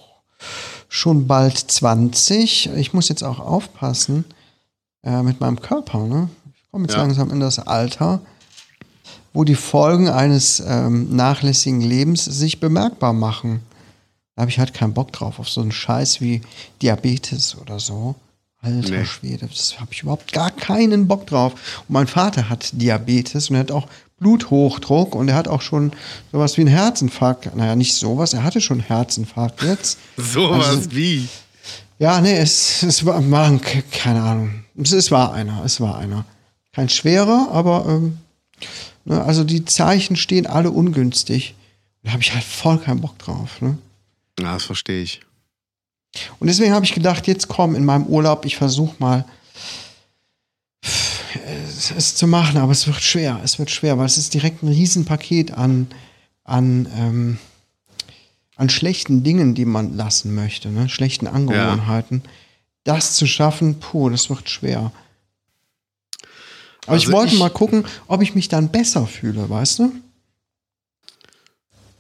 schon bald 20. Ich muss jetzt auch aufpassen äh, mit meinem Körper. Ne? Ich komme jetzt Ja. langsam in das Alter, wo die Folgen eines ähm, nachlässigen Lebens sich bemerkbar machen. Da habe ich halt keinen Bock drauf, auf so einen Scheiß wie Diabetes oder so. Alter Nee. Schwede, das habe ich überhaupt gar keinen Bock drauf. Und mein Vater hat Diabetes und er hat auch Bluthochdruck und er hat auch schon sowas wie einen Herzinfarkt. Naja, nicht sowas, er hatte schon einen Herzinfarkt jetzt. Sowas Also- wie. Ja, nee, es, es war, ke- keine Ahnung. Es, es war einer, es war einer. Kein schwerer, aber ähm, ne, also die Zeichen stehen alle ungünstig. Da habe ich halt voll keinen Bock drauf. Ne? Ja, das verstehe ich. Und deswegen habe ich gedacht, jetzt komm in meinem Urlaub, ich versuche mal es, zu machen, aber es wird schwer. Es wird schwer, weil es ist direkt ein Riesenpaket an, an, ähm, an schlechten Dingen, die man lassen möchte, ne? schlechten Angewohnheiten. Das zu schaffen, puh, das wird schwer. Aber ich Also wollte ich- mal gucken, ob ich mich dann besser fühle, weißt du?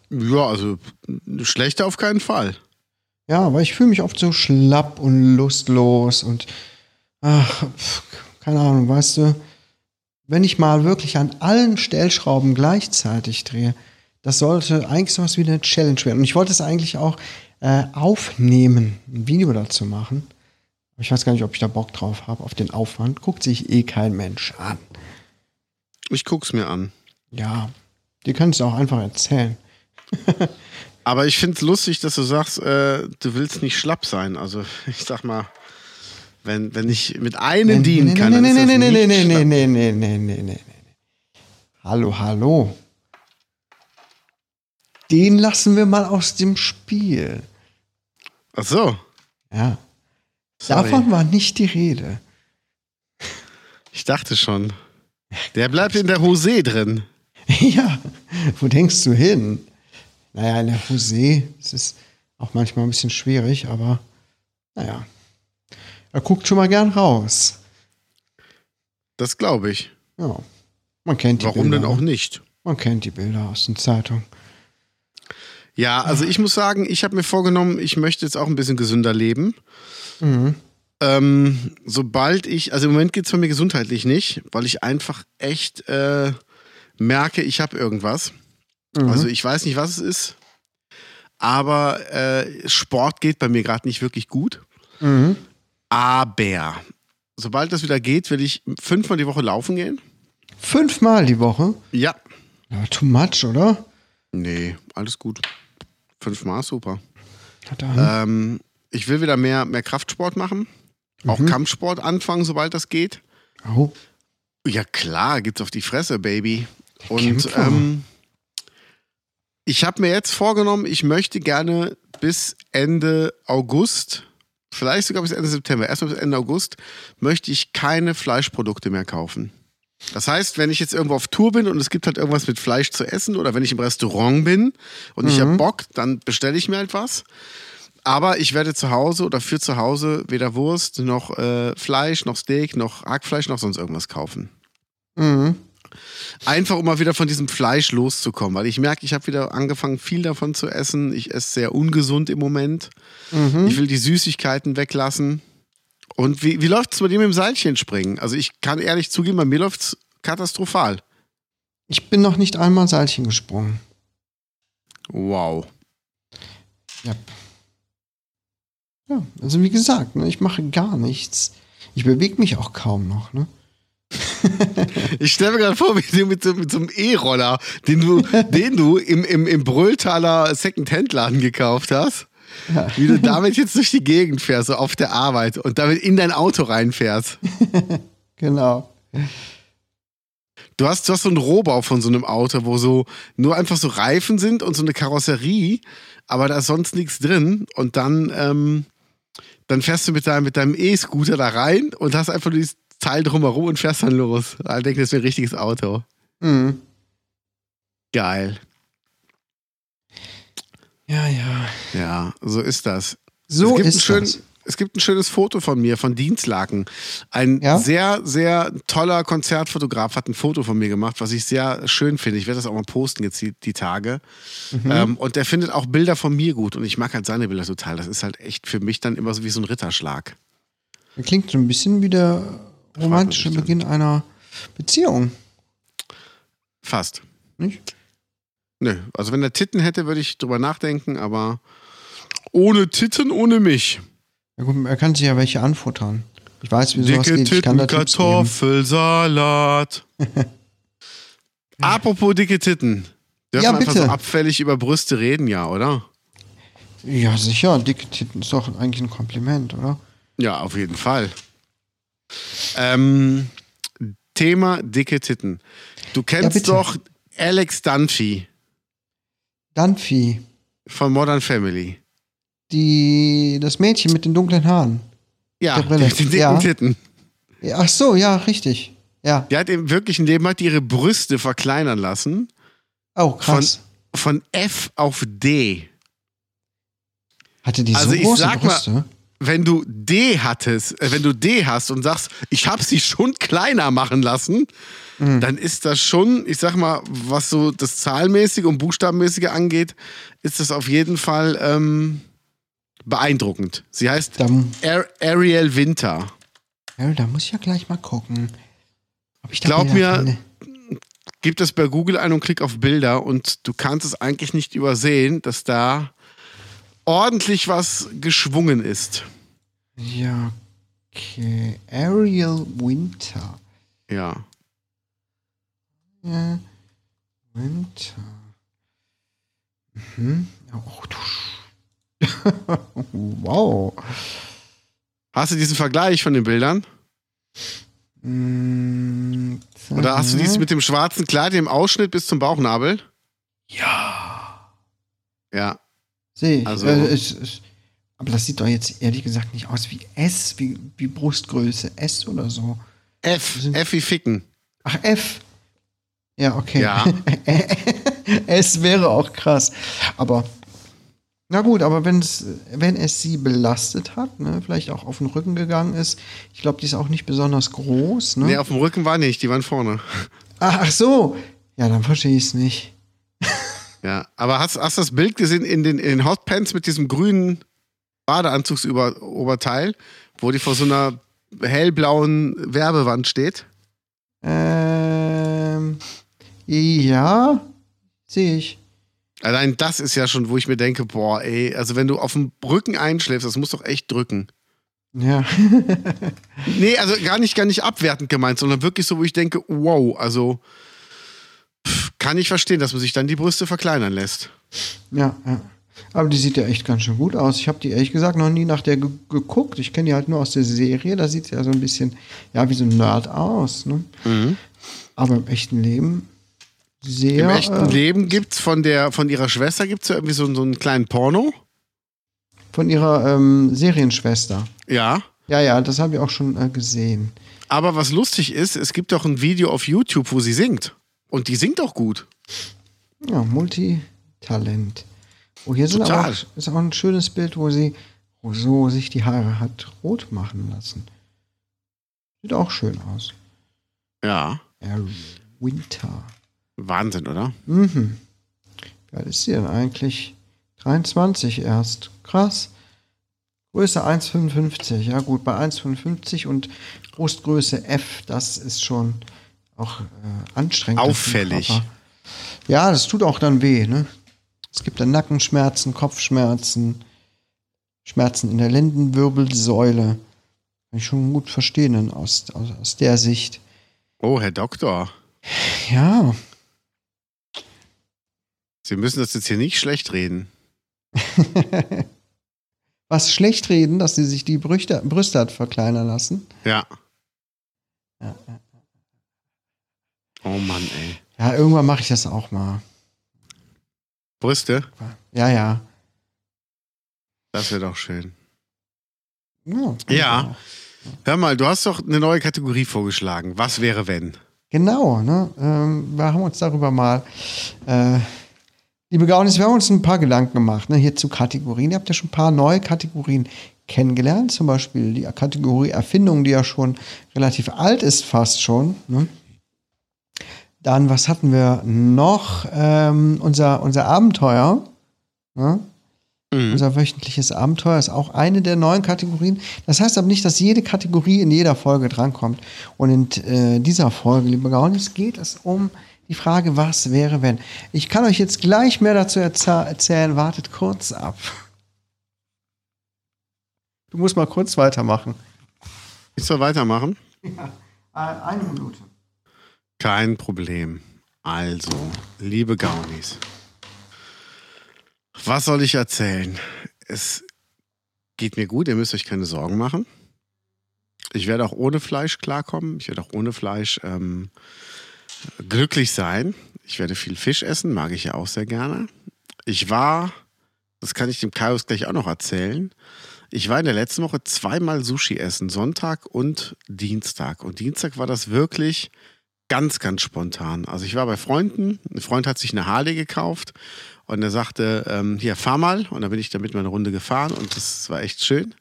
Ja, also schlechter auf keinen Fall. Ja, weil ich fühle mich oft so schlapp und lustlos und ach, pf, keine Ahnung, weißt du, wenn ich mal wirklich an allen Stellschrauben gleichzeitig drehe, das sollte eigentlich sowas wie eine Challenge werden. Und ich wollte es eigentlich auch äh, aufnehmen, ein Video dazu machen. Ich weiß gar nicht, ob ich da Bock drauf habe, auf den Aufwand. Guckt sich eh kein Mensch an. Ich guck's mir an. Ja, dir kannst du auch einfach erzählen. Aber ich find's lustig, dass du sagst, äh, du willst nicht schlapp sein. Also ich sag mal, wenn, wenn ich mit einem dienen kann, dann nee, ist nee, das nee, nee, nicht nee, nee, schlapp. nee, nee, nee, nee, nee, nee. Hallo, hallo. Den lassen wir mal aus dem Spiel. Ach so. Ja. Sorry. Davon war nicht die Rede. Ich dachte schon. Der bleibt in der Hose drin. ja, wo denkst du hin? Naja, in der Musee, das ist auch manchmal ein bisschen schwierig, aber naja. Er guckt schon mal gern raus. Das glaube ich. Ja. Man kennt die Warum Bilder. denn auch ne? nicht? Man kennt die Bilder aus den Zeitungen. Ja, also ich muss sagen, ich habe mir vorgenommen, ich möchte jetzt auch ein bisschen gesünder leben. Mhm. Ähm, sobald ich, also im Moment geht es bei mir gesundheitlich nicht, weil ich einfach echt äh, merke, ich habe irgendwas. Also ich weiß nicht, was es ist, aber äh, Sport geht bei mir gerade nicht wirklich gut. Mhm. Aber sobald das wieder geht, will ich fünfmal die Woche laufen gehen. Fünfmal die Woche? Ja. Ja, too much, oder? Nee, alles gut. Fünfmal super. Ähm, ich will wieder mehr, mehr Kraftsport machen. Auch Kampfsport anfangen, sobald das geht. oh. Ja, klar, gibt's auf die Fresse, Baby. Und ähm, ich habe mir jetzt vorgenommen, ich möchte gerne bis Ende August, vielleicht sogar bis Ende September, erstmal bis Ende August, möchte ich keine Fleischprodukte mehr kaufen. Das heißt, wenn ich jetzt irgendwo auf Tour bin und es gibt halt irgendwas mit Fleisch zu essen oder wenn ich im Restaurant bin und ich habe Bock, dann bestelle ich mir halt was. Aber ich werde zu Hause oder für zu Hause weder Wurst noch äh, Fleisch, noch Steak, noch Hackfleisch, noch sonst irgendwas kaufen. Mhm. Einfach um mal wieder von diesem Fleisch loszukommen, weil ich merke, ich habe wieder angefangen, viel davon zu essen. Ich esse sehr ungesund im Moment. Ich will die Süßigkeiten weglassen. Und wie, wie läuft es bei dir mit dem Seilchenspringen? Also ich kann ehrlich zugeben, bei mir läuft es katastrophal. Ich bin noch nicht einmal Seilchen gesprungen. Wow. Ja. Ja, also wie gesagt, ne, ich mache gar nichts. Ich bewege mich auch kaum noch, ne? Ich stelle mir gerade vor, wie du mit so, mit so einem E-Roller, den du, den du im, im, im Brülltaler Second-Hand-Laden gekauft hast, wie du damit jetzt durch die Gegend fährst, so auf der Arbeit und damit in dein Auto reinfährst. Genau. Du hast, du hast so einen Rohbau von so einem Auto, wo so nur einfach so Reifen sind und so eine Karosserie, aber da ist sonst nichts drin. Und dann, ähm, dann fährst du mit deinem, mit deinem E-Scooter da rein und hast einfach nur dieses Teil drumherum und fährst dann los. Ich denke, das wäre ein richtiges Auto. Mhm. Geil. Ja, ja. Ja, so ist das. So es gibt ist schön, das. Es gibt ein schönes Foto von mir, von Dienstlaken. Ein Ja? sehr, sehr toller Konzertfotograf hat ein Foto von mir gemacht, was ich sehr schön finde. Ich werde das auch mal posten jetzt die, die Tage. Mhm. Ähm, und der findet auch Bilder von mir gut. Und ich mag halt seine Bilder total. Das ist halt echt für mich dann immer so wie so ein Ritterschlag. Klingt so ein bisschen wie der romantische Beginn einer Beziehung, Fast. nicht? Nö, also wenn er Titten hätte, würde ich drüber nachdenken, aber ohne Titten, ohne mich. Ja gut, er kann sich ja welche anfuttern. Ich weiß, wie sowas Dicke geht. Ich kann da Tipps. Kartoffelsalat. Apropos dicke Titten. Dürfen Ja, einfach bitte. so abfällig über Brüste reden, ja, oder? Ja, sicher. Dicke Titten ist doch eigentlich ein Kompliment, oder? Ja, auf jeden Fall. Ähm, Thema dicke Titten. Du kennst bitte. doch Alex Dunphy Dunphy, von Modern Family. Die, das Mädchen mit den dunklen Haaren. Ja, Der Brille. mit den dicken Ja. Titten. Ach so, ja, richtig. Ja. Die hat im wirklichen Leben hat ihre Brüste verkleinern lassen. Oh, krass. Von F auf D. Hatte die Also so ich große sag mal- Brüste? Wenn du D hattest, äh, wenn du D hast und sagst, ich habe sie schon kleiner machen lassen, Mhm. dann ist das schon, ich sag mal, was so das Zahlenmäßige und Buchstabenmäßige angeht, ist das auf jeden Fall ähm, beeindruckend. Sie heißt Da, Ar Ariel Winter. ja, da muss ich ja gleich mal gucken. Glaub mir, finde. Gib das bei Google ein und klick auf Bilder und du kannst es eigentlich nicht übersehen, dass da ordentlich was geschwungen ist. Ja, okay. Ariel Winter. Ja. Ja, Winter. Mhm. Oh, du Sch- wow. Hast du diesen Vergleich von den Bildern? Mm, Oder hast du dies mit dem schwarzen Kleid im Ausschnitt bis zum Bauchnabel? Ja. Ja. Sehe ich. Also- äh, es, es, aber das sieht doch jetzt ehrlich gesagt nicht aus wie S, wie, wie Brustgröße S oder so. F. F wie Ficken. Ach, F. Ja, okay. Ja. es wäre auch krass. Aber, na gut, aber wenn's, wenn es sie belastet hat, ne, vielleicht auch auf den Rücken gegangen ist, ich glaube, die ist auch nicht besonders groß. Ne? Nee, auf dem Rücken war nicht, die waren vorne. ach, so. Ja, dann verstehe ich es nicht. Ja. Aber hast, hast du das Bild gesehen in den, in den Hotpants mit diesem grünen Badeanzugsoberteil, wo die vor so einer hellblauen Werbewand steht? Ähm, Ja, sehe ich. Allein das ist ja schon, wo ich mir denke, boah, ey, also wenn du auf dem Rücken einschläfst, das muss doch echt drücken. Ja. Nee, also gar nicht, gar nicht abwertend gemeint, sondern wirklich so, wo ich denke, wow, also pff, kann ich verstehen, dass man sich dann die Brüste verkleinern lässt. ja, ja. Aber die sieht ja echt ganz schön gut aus. Ich habe die ehrlich gesagt noch nie nach der ge geguckt. Ich kenne die halt nur aus der Serie. Da sieht sie ja so ein bisschen, ja, wie so ein Nerd aus. Ne? Aber im echten Leben sehr. Im echten äh, Leben gibt's von der, von ihrer Schwester gibt's ja irgendwie so, so einen kleinen Porno. Von ihrer ähm, Serienschwester. Ja. Ja, ja, das habe ich auch schon äh, gesehen. Aber was lustig ist, es gibt doch ein Video auf YouTube, wo sie singt. Und die singt auch gut. Ja, Multitalent. Oh, hier sind Total. aber auch, ist auch ein schönes Bild, wo sie wo so sich die Haare hat rot machen lassen. Sieht auch schön aus. Ja. Winter. Wahnsinn, oder? Mhm. Wie alt ist sie denn eigentlich? 23 erst. Krass. Größe 1,55. Ja gut, bei 1,55 und Brustgröße F, das ist schon auch äh, anstrengend. Auffällig. Ja, das tut auch dann weh, ne? Es gibt dann Nackenschmerzen, Kopfschmerzen, Schmerzen in der Lendenwirbelsäule. Kann ich schon gut verstehen aus, aus, aus der Sicht. Oh, Herr Doktor. Ja, Sie müssen das jetzt hier nicht schlecht reden. was schlecht reden, dass sie sich die Brüste, Brüste hat verkleinern lassen. Ja. Ja, Oh Mann, ey. Ja, irgendwann mache ich das auch mal. Brüste? Ja, ja. Das wäre doch schön. Ja. Ja. Hör mal, du hast doch eine neue Kategorie vorgeschlagen. Was wäre, wenn? Genau, ne? Ähm, wir haben uns darüber mal, äh, liebe Gaunis, wir haben uns ein paar Gedanken gemacht, ne? Hier zu Kategorien. Ihr habt ja schon ein paar neue Kategorien kennengelernt. Zum Beispiel die Kategorie Erfindung, die ja schon relativ alt ist, fast schon. Ne? Dann, was hatten wir noch? Ähm, unser, unser Abenteuer. Ne? Mhm. Unser wöchentliches Abenteuer ist auch eine der neuen Kategorien. Das heißt aber nicht, dass jede Kategorie in jeder Folge drankommt. Und in äh, dieser Folge, liebe Gaunis, geht es um die Frage, was wäre, wenn. Ich kann euch jetzt gleich mehr dazu erza- erzählen. Wartet kurz ab. Du musst mal kurz weitermachen. Ich soll weitermachen? Eine Minute. Kein Problem. Also, liebe Gaunis. Was soll ich erzählen? Es geht mir gut, ihr müsst euch keine Sorgen machen. Ich werde auch ohne Fleisch klarkommen. Ich werde auch ohne Fleisch ähm, glücklich sein. Ich werde viel Fisch essen, mag ich ja auch sehr gerne. Ich war, das kann ich dem Kaius gleich auch noch erzählen. Ich war in der letzten Woche zweimal Sushi essen, Sonntag und Dienstag. Und Dienstag war das wirklich ganz, ganz spontan. Also ich war bei Freunden, ein Freund hat sich eine Harley gekauft und er sagte, ähm, hier, fahr mal. Und dann bin ich damit mal eine Runde gefahren und das war echt schön.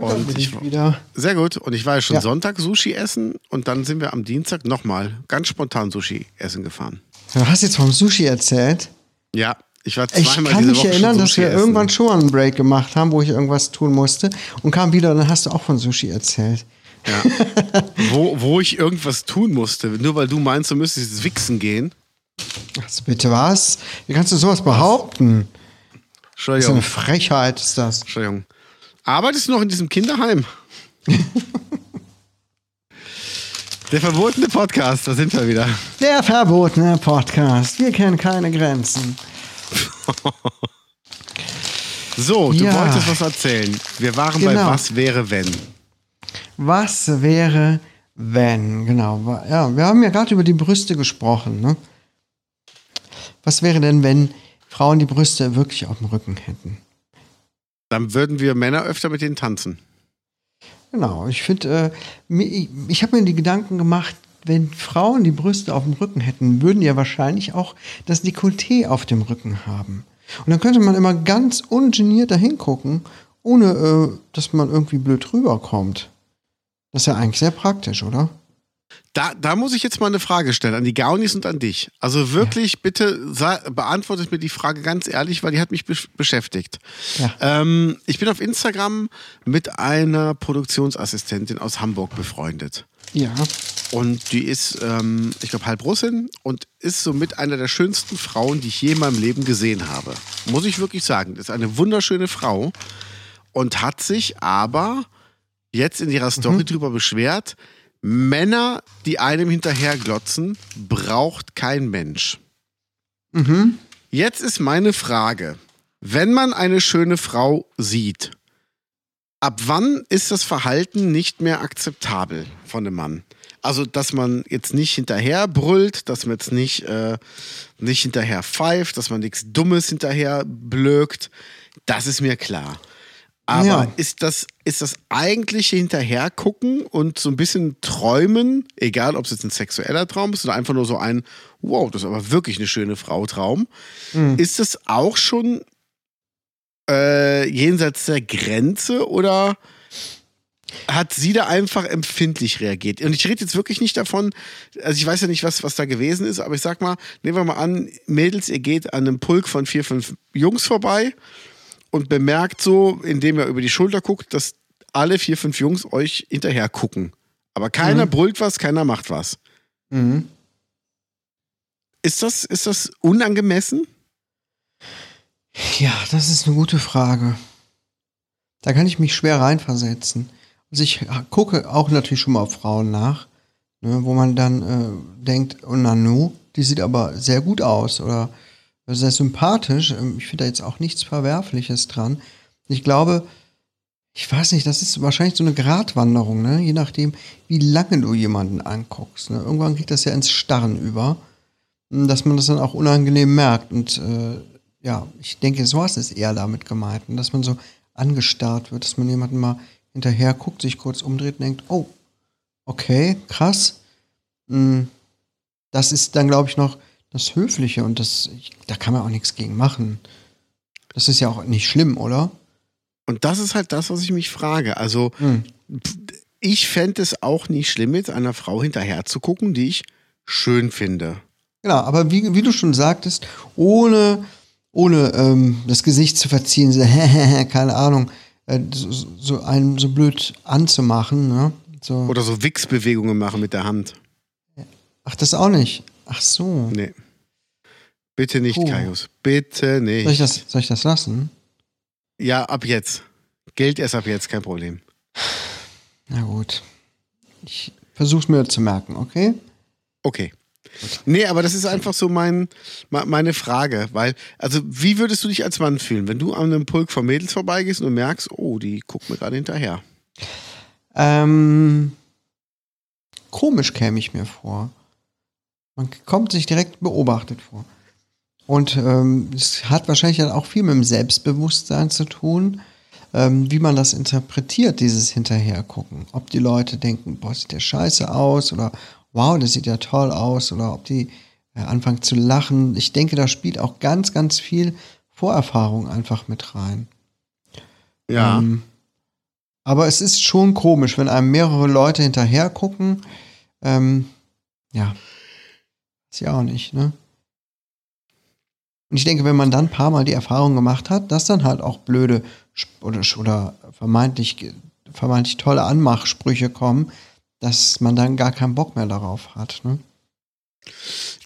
Und ich, ich wieder. sehr gut. Und ich war ja schon Ja. Sonntag Sushi essen und dann sind wir am Dienstag nochmal ganz spontan Sushi essen gefahren. Du hast jetzt vom Sushi erzählt. Ja, ich war Ich zweimal kann diese mich erinnern, dass wir essen. irgendwann schon mal einen Break gemacht haben, wo ich irgendwas tun musste und kam wieder und dann hast du auch von Sushi erzählt. Ja. wo, wo ich irgendwas tun musste, nur weil du meinst, du müsstest jetzt wichsen gehen. Also bitte was? Wie kannst du sowas behaupten? Das ist Entschuldigung. eine Frechheit, ist das. Entschuldigung. Arbeitest du noch in diesem Kinderheim? Der verbotene Podcast, da sind wir wieder. Der verbotene Podcast. Wir kennen keine Grenzen. So, du Ja. wolltest was erzählen. Wir waren bei Genau. Was wäre wenn. Was wäre, wenn? Genau. Ja, wir haben ja gerade über die Brüste gesprochen. Ne? Was wäre denn, wenn Frauen die Brüste wirklich auf dem Rücken hätten? Dann würden wir Männer öfter mit denen tanzen. Genau, ich finde, äh, ich, habe mir die Gedanken gemacht, wenn Frauen die Brüste auf dem Rücken hätten, würden ja wahrscheinlich auch das Dekolleté auf dem Rücken haben. Und dann könnte man immer ganz ungeniert dahin gucken, ohne äh, dass man irgendwie blöd rüberkommt. Das ist ja eigentlich sehr praktisch, oder? Da, da muss ich jetzt mal eine Frage stellen an die Gaunis und an dich. Also wirklich, bitte sa- beantwortet mir die Frage ganz ehrlich, weil die hat mich besch- beschäftigt. Ja. Ähm, ich bin auf Instagram mit einer Produktionsassistentin aus Hamburg befreundet. Ja. Und die ist, ähm, ich glaube, halb Russin und ist somit einer der schönsten Frauen, die ich je in meinem Leben gesehen habe. Muss ich wirklich sagen. Das ist eine wunderschöne Frau und hat sich aber jetzt in ihrer Story mhm. drüber beschwert, Männer, die einem hinterherglotzen, braucht kein Mensch. Mhm. Jetzt ist meine Frage, wenn man eine schöne Frau sieht, ab wann ist das Verhalten nicht mehr akzeptabel von einem Mann? Also, dass man jetzt nicht hinterher brüllt, dass man jetzt nicht, äh, nicht hinterher pfeift, dass man nichts Dummes hinterher blökt, das ist mir klar. Aber ja. ist, das, ist das eigentliche Hinterhergucken und so ein bisschen Träumen, egal ob es jetzt ein sexueller Traum ist oder einfach nur so ein, wow, das ist aber wirklich eine schöne Frau Traum, mhm. ist das auch schon äh, jenseits der Grenze oder hat sie da einfach empfindlich reagiert. Und ich rede jetzt wirklich nicht davon, also ich weiß ja nicht, was, was da gewesen ist, aber ich sag mal, nehmen wir mal an, Mädels, ihr geht an einem Pulk von vier, fünf Jungs vorbei und bemerkt so, indem er über die Schulter guckt, dass alle vier, fünf Jungs euch hinterher gucken. Aber keiner mhm. brüllt was, keiner macht was. Mhm. Ist, das, ist das unangemessen? Ja, das ist eine gute Frage. Da kann ich mich schwer reinversetzen. Also ich gucke auch natürlich schon mal auf Frauen nach, ne, wo man dann äh, denkt, oh Nanu, die sieht aber sehr gut aus oder sehr sympathisch. Ähm, ich finde da jetzt auch nichts Verwerfliches dran. Ich glaube, ich weiß nicht, das ist wahrscheinlich so eine Gratwanderung, ne? je nachdem, wie lange du jemanden anguckst. Ne? Irgendwann kriegt das ja ins Starren über, hm, dass man das dann auch unangenehm merkt. Und äh, ja, ich denke, sowas ist eher damit gemeint, ne? dass man so angestarrt wird, dass man jemanden mal hinterher guckt, sich kurz umdreht und denkt, oh, okay, krass. Hm, das ist dann, glaube ich, noch das Höfliche und das, da kann man auch nichts gegen machen. Das ist ja auch nicht schlimm, oder? Und das ist halt das, was ich mich frage. Also, hm. ich fände es auch nicht schlimm, jetzt einer Frau hinterher zu gucken, die ich schön finde. Genau, aber wie, wie du schon sagtest, ohne, ohne ähm, das Gesicht zu verziehen, so, keine Ahnung, äh, so, so einen so blöd anzumachen. Ne? So. Oder so Wichsbewegungen machen mit der Hand. Ach, das auch nicht. Ach so. Nee. Bitte nicht, Puh. Kaius. Bitte nicht. Soll ich, das, soll ich das lassen? Ja, ab jetzt. Geld erst ab jetzt, kein Problem. Na gut. Ich versuch's mir zu merken, okay? Okay. Nee, aber das ist einfach so mein, meine Frage, weil, also wie würdest du dich als Mann fühlen, wenn du an einem Pulk von Mädels vorbeigehst und merkst, oh, die guckt mir gerade hinterher? Ähm, komisch käme ich mir vor. Man kommt sich direkt beobachtet vor. Und ähm, es hat wahrscheinlich dann auch viel mit dem Selbstbewusstsein zu tun, ähm, wie man das interpretiert, dieses Hinterhergucken. Ob die Leute denken, boah, sieht der scheiße aus oder wow, das sieht ja toll aus oder ob die äh, anfangen zu lachen. Ich denke, da spielt auch ganz, ganz viel Vorerfahrung einfach mit rein. Ja. Ähm, aber es ist schon komisch, wenn einem mehrere Leute hinterher gucken. Ähm, ja. Ist ja auch nicht, ne? Und ich denke, wenn man dann ein paar Mal die Erfahrung gemacht hat, dass dann halt auch blöde oder, oder vermeintlich, vermeintlich tolle Anmachsprüche kommen, dass man dann gar keinen Bock mehr darauf hat, ne?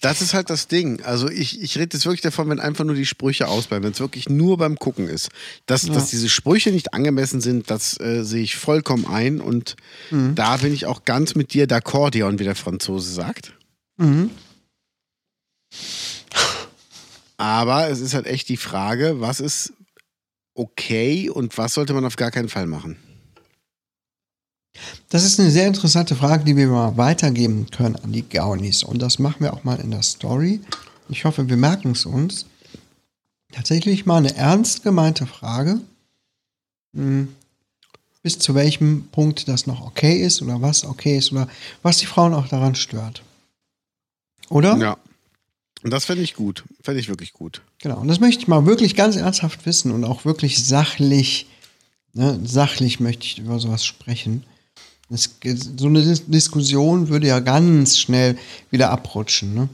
Das ist halt das Ding. Also ich, ich rede jetzt wirklich davon, wenn einfach nur die Sprüche ausbleiben, wenn es wirklich nur beim Gucken ist. Dass, ja. dass diese Sprüche nicht angemessen sind, das äh, sehe ich vollkommen ein. Und mhm. da bin ich auch ganz mit dir d'accordion, wie der Franzose sagt. Mhm. Aber es ist halt echt die Frage, was ist okay und was sollte man auf gar keinen Fall machen? Das ist eine sehr interessante Frage, die wir mal weitergeben können an die Gaunis. Und das machen wir auch mal in der Story. Ich hoffe, wir merken es uns. Tatsächlich mal eine ernst gemeinte Frage. Hm, bis zu welchem Punkt das noch okay ist oder was okay ist oder was die Frauen auch daran stört. Oder? Ja. Und das fände ich gut. Fände ich wirklich gut. Genau. Und das möchte ich mal wirklich ganz ernsthaft wissen und auch wirklich sachlich, ne, sachlich möchte ich über sowas sprechen. Das, so eine Diskussion würde ja ganz schnell wieder abrutschen, ne?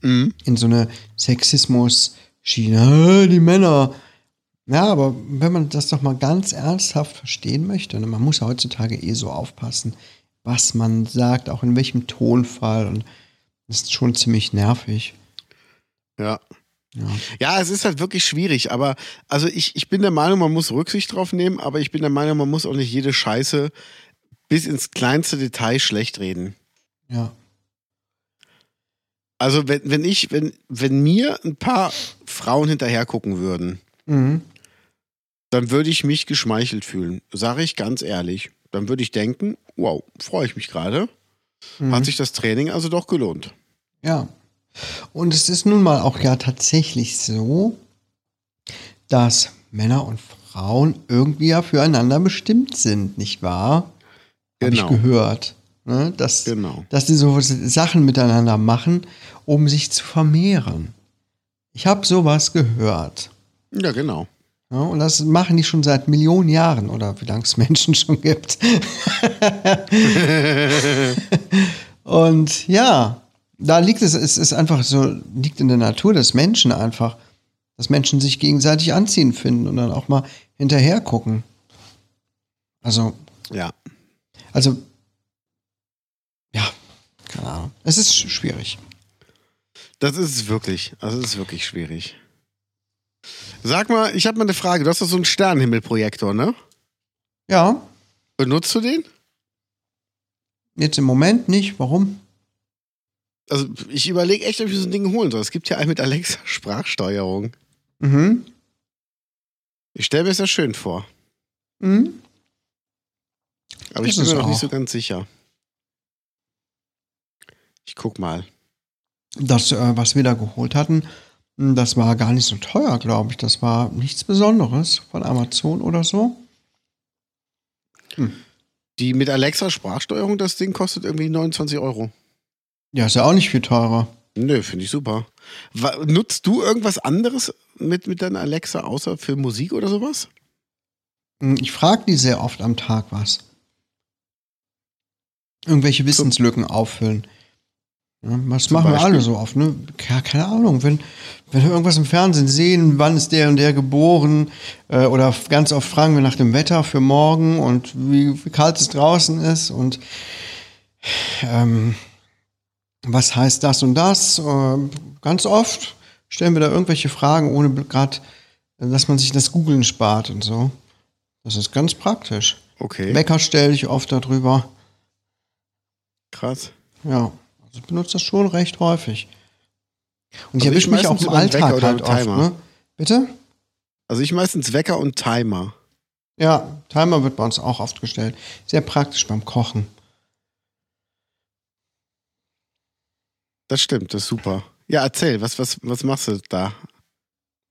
Mhm. In so eine Sexismus-Schiene. Die Männer. Ja, aber wenn man das doch mal ganz ernsthaft verstehen möchte, ne, man muss ja heutzutage eh so aufpassen, was man sagt, auch in welchem Tonfall. Und das ist schon ziemlich nervig. Ja. Ja. Ja, es ist halt wirklich schwierig, aber also ich, ich bin der Meinung, man muss Rücksicht drauf nehmen, aber ich bin der Meinung, man muss auch nicht jede Scheiße bis ins kleinste Detail schlecht reden. Ja. Also wenn, wenn ich, wenn, wenn mir ein paar Frauen hinterher gucken würden, Mhm. dann würde ich mich geschmeichelt fühlen. Sage ich ganz ehrlich. Dann würde ich denken, wow, freue ich mich gerade. Mhm. Hat sich das Training also doch gelohnt. Ja. Und es ist nun mal auch ja tatsächlich so, dass Männer und Frauen irgendwie ja füreinander bestimmt sind, nicht wahr? Habe ich Genau. gehört. Ne? Dass, Genau. dass die so Sachen miteinander machen, um sich zu vermehren. Ich habe sowas gehört. Ja, genau. Ja, und das machen die schon seit Millionen Jahren oder wie lange es Menschen schon gibt. und ja, da liegt es, es ist einfach so, liegt in der Natur des Menschen einfach, dass Menschen sich gegenseitig anziehen finden und dann auch mal hinterher gucken. Also, Ja. also, ja, keine Ahnung. Es ist sch- schwierig. Das ist es wirklich. Also es ist wirklich schwierig. Sag mal, ich habe mal eine Frage. Du hast doch so einen Sternenhimmelprojektor, ne? Ja, Benutzt du den? jetzt im Moment nicht. Warum? Also ich überlege echt, ob ich so ein Ding holen soll. Es gibt ja einen mit Alexa Sprachsteuerung. Mhm. Ich stelle mir das ja schön vor. Mhm. Aber ich Ist bin mir es noch nicht so ganz sicher. Ich guck mal. Das, äh, was wir da geholt hatten, mh, das war gar nicht so teuer, glaube ich. Das war nichts Besonderes von Amazon oder so. Die mit Alexa Sprachsteuerung, das Ding kostet irgendwie 29 Euro. Ja, ist ja auch nicht viel teurer. Nö, finde ich super. Nutzt du irgendwas anderes mit, mit deiner Alexa, außer für Musik oder sowas? Hm, Ich frage die sehr oft am Tag was. Irgendwelche Wissenslücken auffüllen. Ja, das Zum machen wir alle Beispiel? so oft, ne? Ja, keine Ahnung, wenn, wenn wir irgendwas im Fernsehen sehen, wann ist der und der geboren, äh, oder ganz oft fragen wir nach dem Wetter für morgen und wie, wie kalt es draußen ist und ähm, was heißt das und das? Ähm, ganz oft stellen wir da irgendwelche Fragen, ohne gerade, dass man sich das Googeln spart und so. Das ist ganz praktisch. Okay, Wecker stelle ich oft darüber. krass. Ja, also ich benutze das schon recht häufig. Und ich Also ich erwische mich auch im Alltag oder halt oft. Ne? Bitte? Also ich meistens Wecker und Timer. Ja, Timer wird bei uns auch oft gestellt. Sehr praktisch beim Kochen. Das stimmt, das ist super. Ja, erzähl, was, was, was machst du da?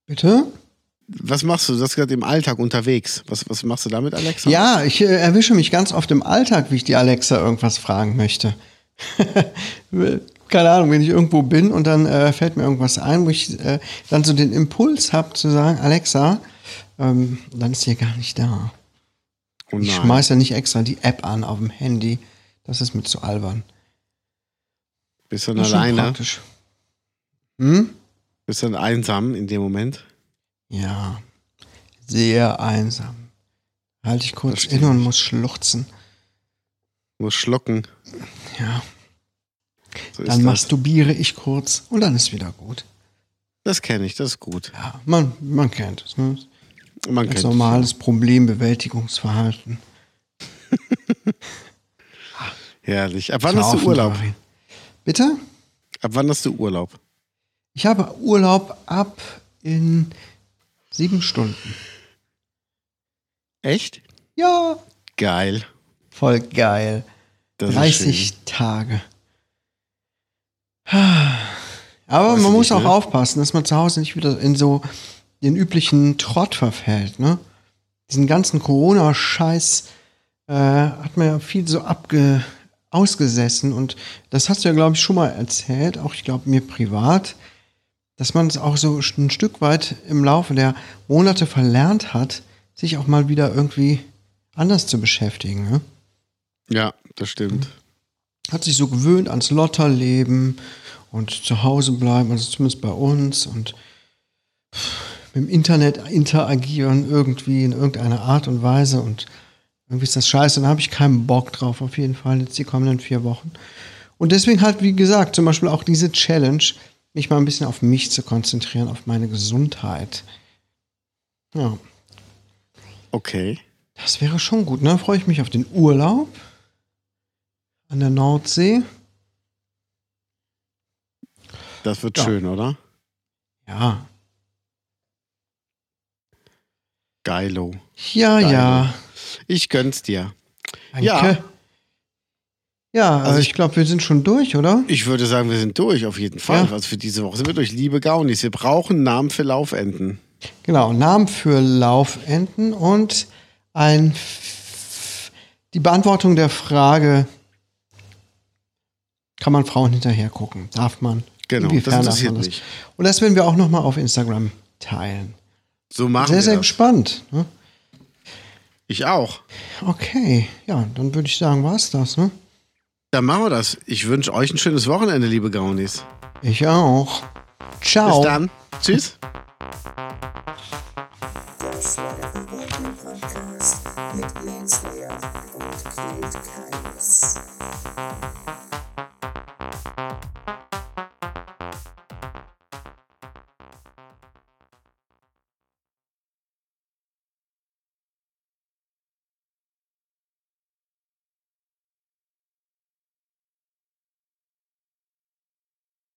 Bitte? Was machst du? Du hast gerade im Alltag unterwegs. Was, was machst du da mit Alexa? Ja, ich äh, erwische mich ganz oft im Alltag, wie ich die Alexa irgendwas fragen möchte. Keine Ahnung, wenn ich irgendwo bin und dann äh, fällt mir irgendwas ein, wo ich äh, dann so den Impuls habe zu sagen, Alexa, ähm, dann ist sie ja gar nicht da. Oh Ich schmeiße ja nicht extra die App an auf dem Handy. Das ist mir zu albern. Bist du dann alleine? praktisch. Hm? Bist du dann einsam in dem Moment? Ja, sehr einsam. Halte ich kurz Verstehe inne und muss schluchzen. Muss schlucken. Ja, So dann masturbiere ich kurz und dann ist wieder gut. Das kenne ich, das ist gut. Ja, man, man kennt es. Ne? Man Ganz kennt normales Problembewältigungsverhalten. Herrlich. Ab wann hast du Urlaub? Karin. Bitte? Ab wann hast du Urlaub? Ich habe Urlaub ab in sieben Stunden. Echt? Ja, Geil. voll geil. Das ist 30 schön. Tage. Aber Weiß man muss nicht, auch ne? aufpassen, dass man zu Hause nicht wieder in so den üblichen Trott verfällt. Ne? Diesen ganzen Corona-Scheiß äh, hat man ja viel so abge ausgesessen und das hast du ja, glaube ich, schon mal erzählt, auch ich glaube mir privat, dass man es auch so ein Stück weit im Laufe der Monate verlernt hat, sich auch mal wieder irgendwie anders zu beschäftigen. Ne? Ja, das stimmt. hat sich so gewöhnt ans Lotterleben und zu Hause bleiben, also zumindest bei uns und mit dem Internet interagieren irgendwie in irgendeiner Art und Weise und Irgendwie ist das scheiße, dann habe ich keinen Bock drauf, auf jeden Fall, jetzt die kommenden vier Wochen. Und deswegen halt, wie gesagt, zum Beispiel auch diese Challenge, mich mal ein bisschen auf mich zu konzentrieren, auf meine Gesundheit. Ja, Okay. das wäre schon gut. Ne? Freue ich mich auf den Urlaub an der Nordsee. Das wird Ja. schön, oder? Ja, Geilo. ja, Geil. ja. Ich gönn's dir. Danke. Ja. Ja, Also also ich- ich glaube, wir sind schon durch, oder? Ich würde sagen, wir sind durch, auf jeden Fall. Ja. Also für diese Woche sind wir durch. Liebe Gaunis, wir brauchen Namen für Laufenten. Genau, Namen für Laufenten und ein die Beantwortung der Frage, kann man Frauen hinterher gucken? Darf man? Genau, das Inwiefern darf interessiert man mich. Und das werden wir auch nochmal auf Instagram teilen. So machen Sehr, wir sehr das. gespannt. Ne? Ich auch. Okay, ja, dann würde ich sagen, war's das. Ne? Dann machen wir das. Ich wünsche euch ein schönes Wochenende, liebe Gaunis. Ich auch. Ciao. Bis dann. Tschüss.